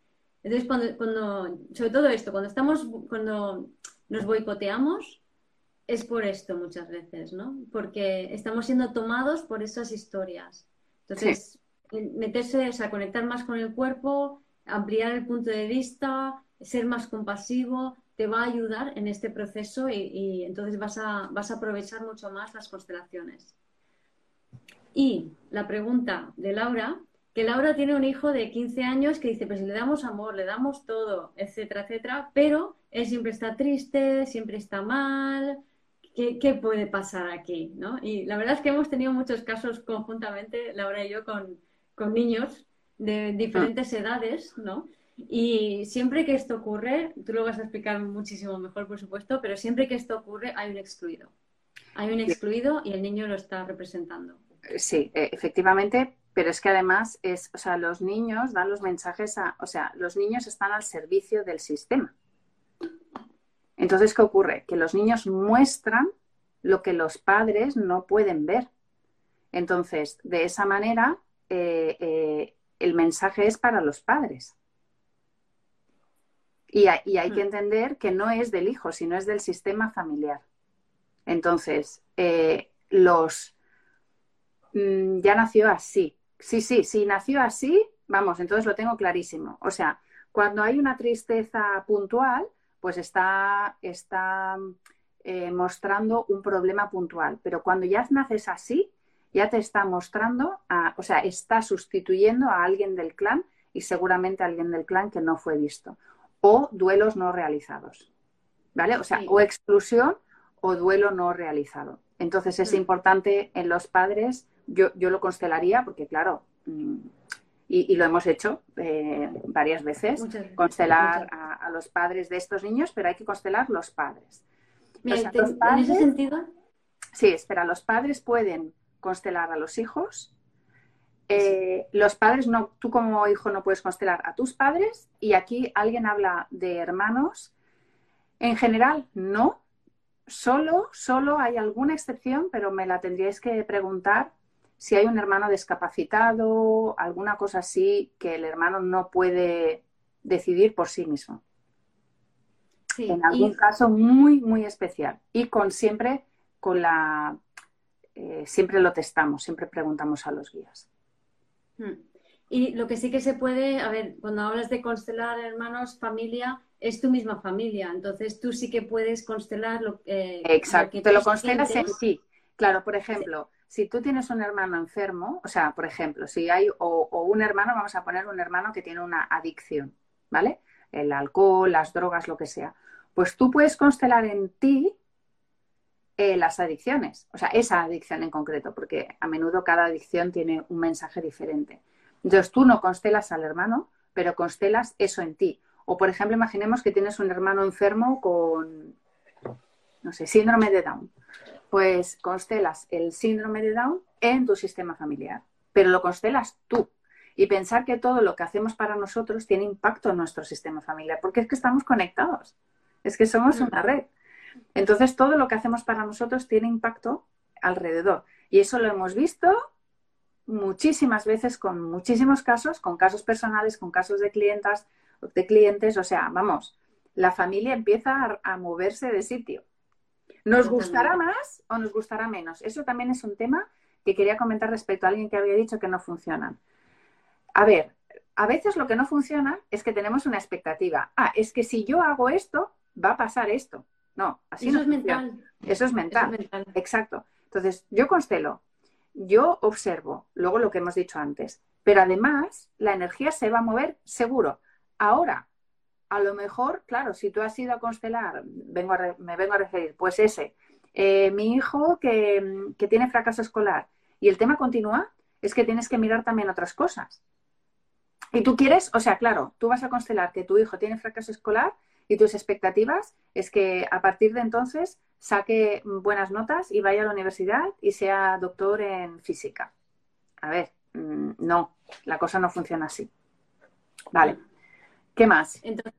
Entonces, cuando, cuando sobre todo esto, cuando estamos, cuando nos boicoteamos, es por esto muchas veces, ¿no? Porque estamos siendo tomados por esas historias. Entonces, meterse, o sea, conectar más con el cuerpo, ampliar el punto de vista, ser más compasivo, te va a ayudar en este proceso y, entonces vas a, vas a aprovechar mucho más las constelaciones. Y la pregunta de Laura, que Laura tiene un hijo de 15 años que dice, pues le damos amor, le damos todo, etcétera, etcétera, pero él siempre está triste, siempre está mal, ¿qué, puede pasar aquí? ¿no? Y la verdad es que hemos tenido muchos casos conjuntamente, Laura y yo, con, con niños de diferentes edades, ¿no? Y siempre que esto ocurre, tú lo vas a explicar muchísimo mejor, por supuesto, pero siempre que esto ocurre hay un excluido. Hay un excluido y el niño lo está representando. Sí, e, efectivamente, pero es que además es, o sea, los niños dan los mensajes a, o sea, los niños están al servicio del sistema. Entonces, ¿qué ocurre? Que los niños muestran lo que los padres no pueden ver. Entonces, de esa manera, eh, eh, el mensaje es para los padres. Y, hay que mm. entender que no es del hijo, sino es del sistema familiar. Entonces, eh, los mm, ya nació así. Sí, sí, sí, nació así, vamos, entonces lo tengo clarísimo. O sea, cuando hay una tristeza puntual, pues está, está eh, mostrando un problema puntual. Pero cuando ya naces así, ya te está mostrando, o sea, está sustituyendo a alguien del clan y seguramente a alguien del clan que no fue visto o duelos no realizados. ¿Vale? O sea, o exclusión o duelo no realizado. Entonces es mm. importante en los padres, yo, yo lo constelaría porque claro, mm, y, lo hemos hecho eh, varias veces, constelar A, los padres de estos niños, pero hay que constelar los padres. ¿En ese sentido? Sí, espera, los padres pueden constelar a los hijos eh, los padres, no, tú como hijo no puedes constelar a tus padres y aquí alguien habla de hermanos. En general, no. Solo, solo hay alguna excepción, pero me la tendríais que preguntar si hay un hermano discapacitado, alguna cosa así que el hermano no puede decidir por sí mismo. en algún caso muy, muy especial. Y con siempre, con la, eh, siempre lo testamos, siempre preguntamos a los guías. Hmm. Y lo que sí que se puede, a ver, cuando hablas de constelar hermanos, familia, es tu misma familia. Entonces tú sí que puedes constelar lo, eh, Exacto, que te lo constelas en sí. Claro, por ejemplo, si tú tienes un hermano enfermo, o sea, por ejemplo, si hay, o, un hermano, vamos a poner un hermano que tiene una adicción, ¿vale? El alcohol, las drogas, lo que sea. Pues tú puedes constelar en ti eh, las adicciones, o sea, esa adicción en concreto, porque a menudo cada adicción tiene un mensaje diferente. Entonces tú no constelas al hermano, pero constelas eso en ti. O, por ejemplo, imaginemos que tienes un hermano enfermo con, no sé, síndrome de Down. Pues constelas el síndrome de Down en tu sistema familiar, pero lo constelas tú. Y pensar que todo lo que hacemos para nosotros tiene impacto en nuestro sistema familiar, porque es que estamos conectados, es que somos una red. Entonces, todo lo que hacemos para nosotros tiene impacto alrededor. Y eso lo hemos visto muchísimas veces con muchísimos casos, con casos personales, con casos de clientas, de clientes, o sea, vamos, la familia empieza a, moverse de sitio. ¿Nos gustará más o nos gustará menos? Eso también es un tema que quería comentar respecto a alguien que había dicho que no funcionan. A ver, a veces lo que no funciona es que tenemos una expectativa. Ah, es que si yo hago esto, va a pasar esto. No, así Eso no es mental. Eso es mental. Eso es mental. Exacto. Entonces, yo constelo, yo observo, luego lo que hemos dicho antes, pero además la energía se va a mover seguro. Ahora, a lo mejor, claro, si tú has ido a constelar, vengo me vengo a referir, pues ese, eh, mi hijo que, que tiene fracaso escolar y el tema continúa, es que tienes que mirar también otras cosas. Y tú quieres, o sea, claro, tú vas a constelar que tu hijo tiene fracaso escolar y tus expectativas es que a partir de entonces saque buenas notas y vaya a la universidad y sea doctor en física. A ver, mm, no, la cosa no funciona así. Vale. ¿Qué más? Entonces,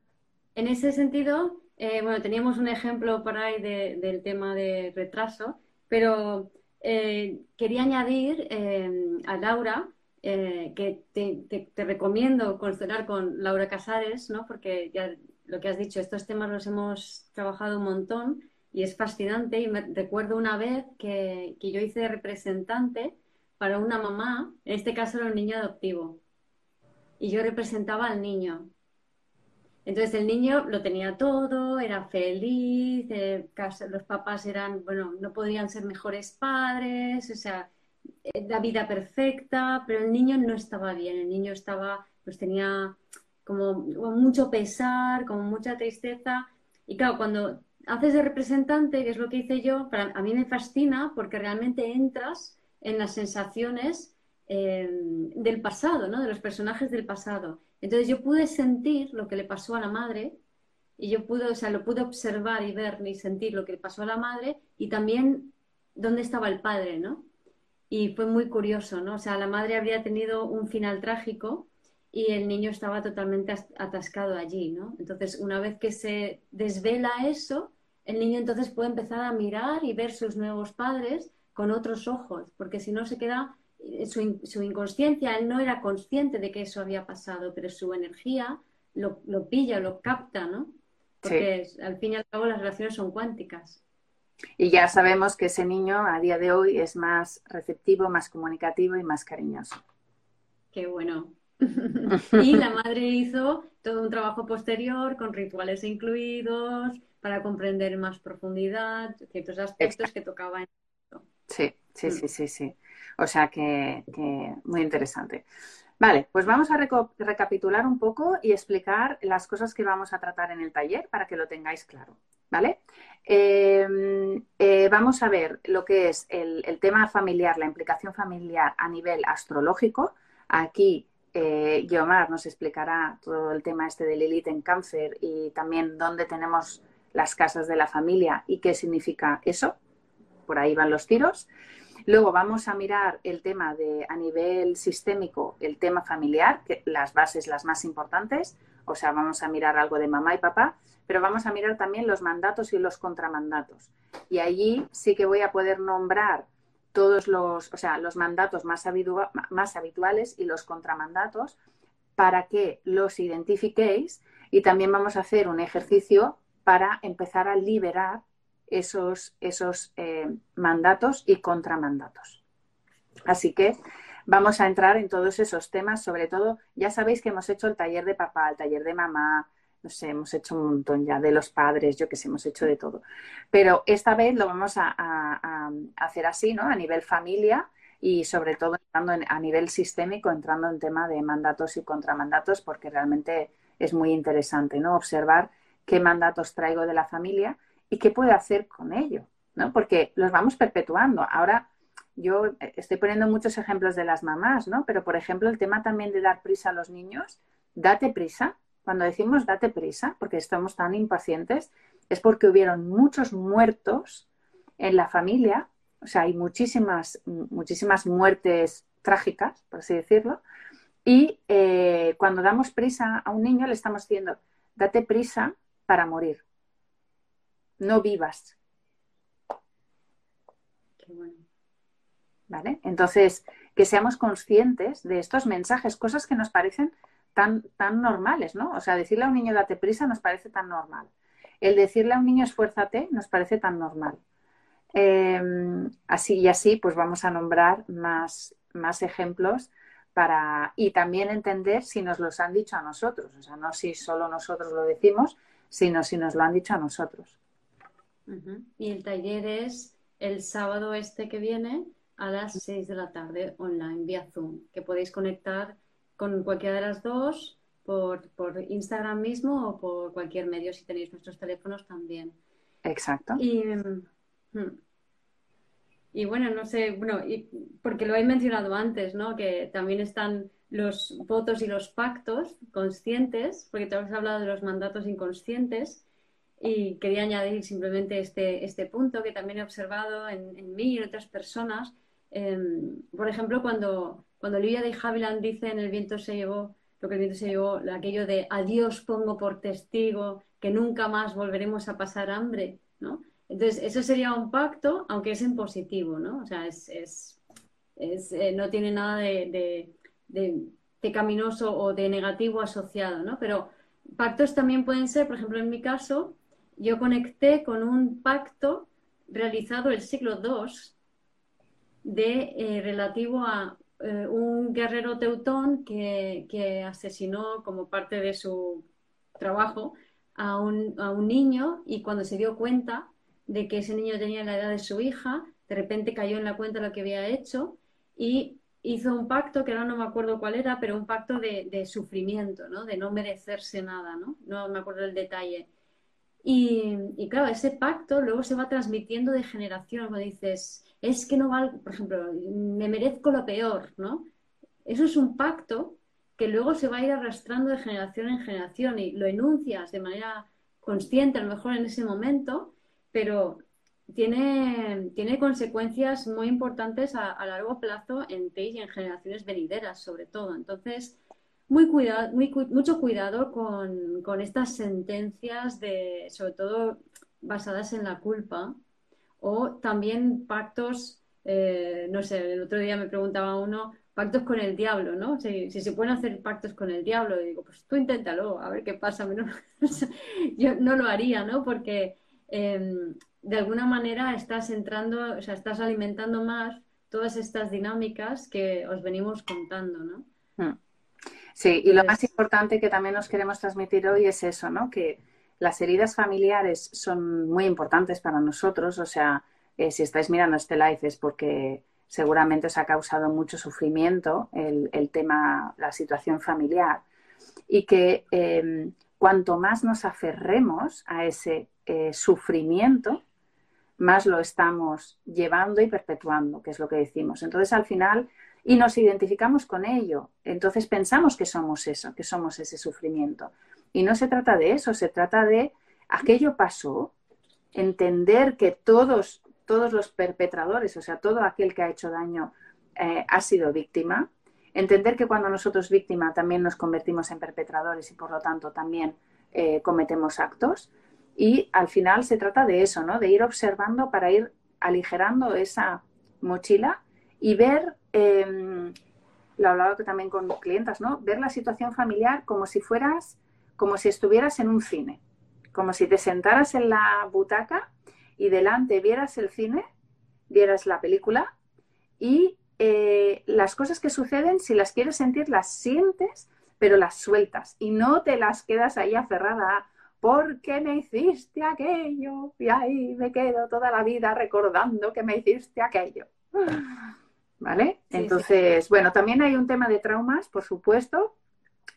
en ese sentido, eh, bueno, teníamos un ejemplo por ahí del tema de retraso, pero eh, quería añadir eh, a Laura que te, recomiendo constelar con Laura Casares, ¿no? Porque ya lo que has dicho, estos temas los hemos trabajado un montón y es fascinante. Y me recuerdo una vez que, yo hice representante para una mamá, en este caso era un niño adoptivo, y yo representaba al niño. Entonces el niño lo tenía todo, era feliz, eh, los papás eran, bueno, no podrían ser mejores padres, o sea, eh, la vida perfecta, pero el niño no estaba bien, el niño estaba, pues tenía como mucho pesar, con mucha tristeza. Y claro, cuando haces de representante, que es lo que hice yo, para, a mí me fascina porque realmente entras en las sensaciones eh, del pasado, ¿no? De los personajes del pasado. Entonces yo pude sentir lo que le pasó a la madre y yo pude, o sea, lo pude observar y ver y sentir lo que le pasó a la madre y también dónde estaba el padre, ¿no? Y fue muy curioso, ¿no? O sea, la madre habría tenido un final trágico y el niño estaba totalmente atascado allí, ¿no? Entonces, una vez que se desvela eso, el niño entonces puede empezar a mirar y ver sus nuevos padres con otros ojos, porque si no se queda eh, su, su inconsciencia, él no era consciente de que eso había pasado, pero su energía lo, lo pilla, lo capta, ¿no? Porque al fin y al cabo las relaciones son cuánticas. Y ya sabemos que ese niño a día de hoy es más receptivo, más comunicativo y más cariñoso. Qué bueno. y la madre hizo todo un trabajo posterior con rituales incluidos para comprender en más profundidad ciertos aspectos que tocaban. Sí, sí, mm. sí, sí, sí. O sea que, muy interesante. Vale, pues vamos a recapitular un poco y explicar las cosas que vamos a tratar en el taller para que lo tengáis claro. ¿Vale? Em, eh, vamos a ver lo que es el, el, tema familiar, la implicación familiar a nivel astrológico. Aquí eh, nos explicará todo el tema este de Lilith en cáncer y también dónde tenemos las casas de la familia y qué significa eso. Por ahí van los tiros. Luego vamos a mirar el tema de a nivel sistémico, el tema familiar, que las bases las más importantes, o sea, vamos a mirar algo de mamá y papá, pero vamos a mirar también los mandatos y los contramandatos. Y allí sí que voy a poder nombrar todos los, o sea, los mandatos más, más habituales y los contramandatos para que los identifiquéis y también vamos a hacer un ejercicio para empezar a liberar esos, esos eh, mandatos y contramandatos. Así que vamos a entrar en todos esos temas, sobre todo, ya sabéis que hemos hecho el taller de papá, el taller de mamá, no sé, hemos hecho un montón ya de los padres, yo que sé, hemos hecho de todo. Pero esta vez lo vamos a, hacer así, ¿no? A nivel familia y sobre todo entrando a nivel sistémico, entrando en tema de mandatos y contramandatos, porque realmente es muy interesante, ¿no? Observar qué mandatos traigo de la familia y qué puedo hacer con ello, ¿no? Porque los vamos perpetuando. Ahora yo estoy poniendo muchos ejemplos de las mamás, ¿no? Pero, por ejemplo, el tema también de dar prisa a los niños, date prisa. Cuando decimos date prisa, porque estamos tan impacientes, es porque hubieron muchos muertos en la familia, o sea, hay muchísimas, muchísimas muertes trágicas, por así decirlo, y eh, cuando damos prisa a un niño le estamos diciendo, date prisa para morir, no vivas. Qué bueno. ¿Vale? Entonces, que seamos conscientes de estos mensajes, cosas que nos parecen tan, tan normales, ¿no? O sea, decirle a un niño date prisa nos parece tan normal. El decirle a un niño esfuérzate nos parece tan normal. Em, así y así, pues vamos a nombrar más, más ejemplos para, y también entender si nos los han dicho a nosotros. O sea, no si solo nosotros lo decimos, sino si nos lo han dicho a nosotros. Y el taller es el sábado este que viene a las 6 de la tarde online vía Zoom, que podéis conectar con cualquiera de las dos por, por Instagram mismo o por cualquier medio si tenéis nuestros teléfonos también. Exacto. Y, mm, y bueno, no sé, bueno, y, porque lo he mencionado antes, ¿no? Que también están los votos y los pactos conscientes, porque te has hablado de los mandatos inconscientes, y quería añadir simplemente este, este punto que también he observado en, en mí y en otras personas, Em, por ejemplo, cuando, cuando Olivia de Havilland dice en El viento se llevó, lo que el viento se llevó, aquello de adiós pongo por testigo que nunca más volveremos a pasar hambre, ¿no? Entonces, eso sería un pacto, aunque es en positivo, ¿no? O sea, es, es, eh, no tiene nada de, de, pecaminoso o de negativo asociado, ¿no? Pero pactos también pueden ser, por ejemplo, en mi caso, yo conecté con un pacto realizado el siglo II de eh, relativo a eh, un guerrero teutón que, asesinó como parte de su trabajo a un, a un, niño y cuando se dio cuenta de que ese niño tenía la edad de su hija, de repente cayó en la cuenta lo que había hecho y hizo un pacto, que ahora no me acuerdo cuál era, pero un pacto de, de sufrimiento, ¿no? de no merecerse nada, ¿no? no me acuerdo el detalle. Y, y, claro, ese pacto luego se va transmitiendo de generación, cuando dices, es que no valgo, por ejemplo, me merezco lo peor, ¿no? Eso es un pacto que luego se va a ir arrastrando de generación en generación y lo enuncias de manera consciente, a lo mejor en ese momento, pero tiene, tiene consecuencias muy importantes a, largo plazo en ti y en generaciones venideras, sobre todo. Entonces, muy cuidado, mucho cuidado con, con, estas sentencias, de, sobre todo basadas en la culpa, o también pactos, eh, no sé, el otro día me preguntaba uno, pactos con el diablo, ¿no? Si, se pueden hacer pactos con el diablo, digo, pues tú inténtalo, a ver qué pasa. yo no lo haría, ¿no? Porque em, de alguna manera estás entrando, o sea, estás alimentando más todas estas dinámicas que os venimos contando, ¿no? Hmm. Sí, y lo más importante que también nos queremos transmitir hoy es eso, ¿no? Que las heridas familiares son muy importantes para nosotros, o sea, eh, si estáis mirando este live es porque seguramente os ha causado mucho sufrimiento el, tema, la situación familiar, y que em, cuanto más nos aferremos a ese eh, sufrimiento, más lo estamos llevando y perpetuando, que es lo que decimos. Entonces, al final, y nos identificamos con ello, entonces pensamos que somos eso, que somos ese sufrimiento. Y no se trata de eso, se trata de aquello pasó, entender que todos, todos los perpetradores, o sea, todo aquel que ha hecho daño eh, ha sido víctima, entender que cuando nosotros víctima también nos convertimos en perpetradores y por lo tanto también eh, cometemos actos. Y al final se trata de eso, ¿no? De ir observando para ir aligerando esa mochila y ver, em, lo hablaba también con clientas, ¿no? Ver la situación familiar como si fueras como si estuvieras en un cine, como si te sentaras en la butaca y delante vieras el cine, vieras la película y eh, las cosas que suceden, si las quieres sentir, las sientes, pero las sueltas y no te las quedas ahí aferrada ¿por qué me hiciste aquello? Y ahí me quedo toda la vida recordando que me hiciste aquello. ¿Vale? Entonces, bueno, también hay un tema de traumas, por supuesto,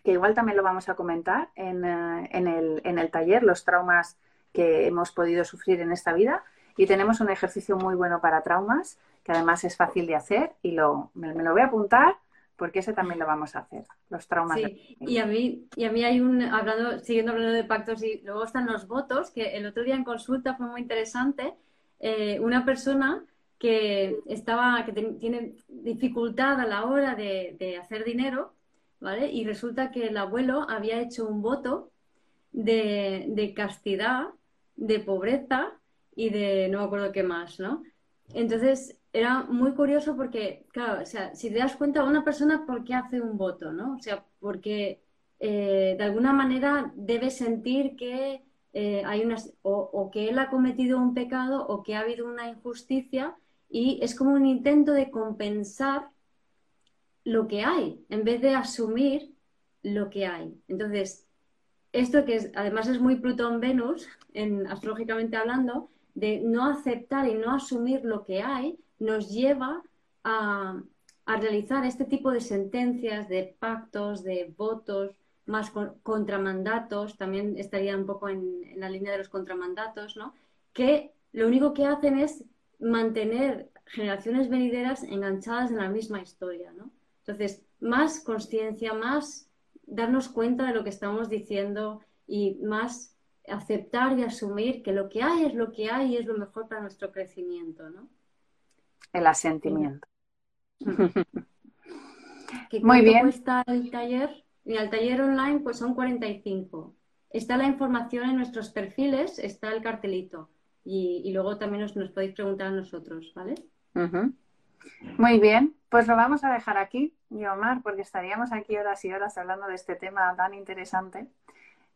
que igual también lo vamos a comentar en, eh, el, en el taller, los traumas que hemos podido sufrir en esta vida. Y tenemos un ejercicio muy bueno para traumas, que además es fácil de hacer y lo, me, lo voy a apuntar porque ese también lo vamos a hacer, los traumas. Sí, y a mí, y a mí hay un, hablando, siguiendo hablando de pactos, y luego están los votos, que el otro día en consulta fue muy interesante, eh, una persona que estaba, que tiene dificultad a la hora de, de, hacer dinero, ¿vale? Y resulta que el abuelo había hecho un voto de, de castidad, de pobreza y de no me acuerdo qué más, ¿no? Entonces era muy curioso porque, claro, o sea, si te das cuenta, una persona, ¿por qué hace un voto, no? O sea, porque eh, de alguna manera debe sentir que eh, hay unas, o, que él ha cometido un pecado o que ha habido una injusticia y es como un intento de compensar lo que hay en vez de asumir lo que hay. Entonces, esto que además es muy Plutón-Venus, astrológicamente hablando, de no aceptar y no asumir lo que hay, nos lleva a, realizar este tipo de sentencias, de pactos, de votos, más contramandatos, también estaría un poco en, la línea de los contramandatos, ¿no? que lo único que hacen es mantener generaciones venideras enganchadas en la misma historia. ¿no? Entonces, más conciencia, más darnos cuenta de lo que estamos diciendo y más aceptar y asumir que lo que hay es lo que hay y es lo mejor para nuestro crecimiento, ¿no? El asentimiento. Muy bien. cuesta el taller? Mira, el taller online pues son 45. Está la información en nuestros perfiles, está el cartelito. Y, luego también nos, podéis preguntar a nosotros, ¿vale? Muy bien, pues lo vamos a dejar aquí, Omar, porque estaríamos aquí horas y horas hablando de este tema tan interesante.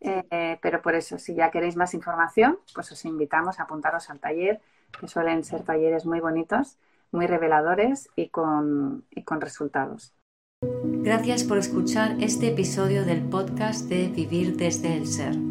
Eh, pero por eso, si ya queréis más información, pues os invitamos a apuntaros al taller, que suelen ser talleres muy bonitos, muy reveladores y con, y con resultados. Gracias por escuchar este episodio del podcast de Vivir desde el Ser.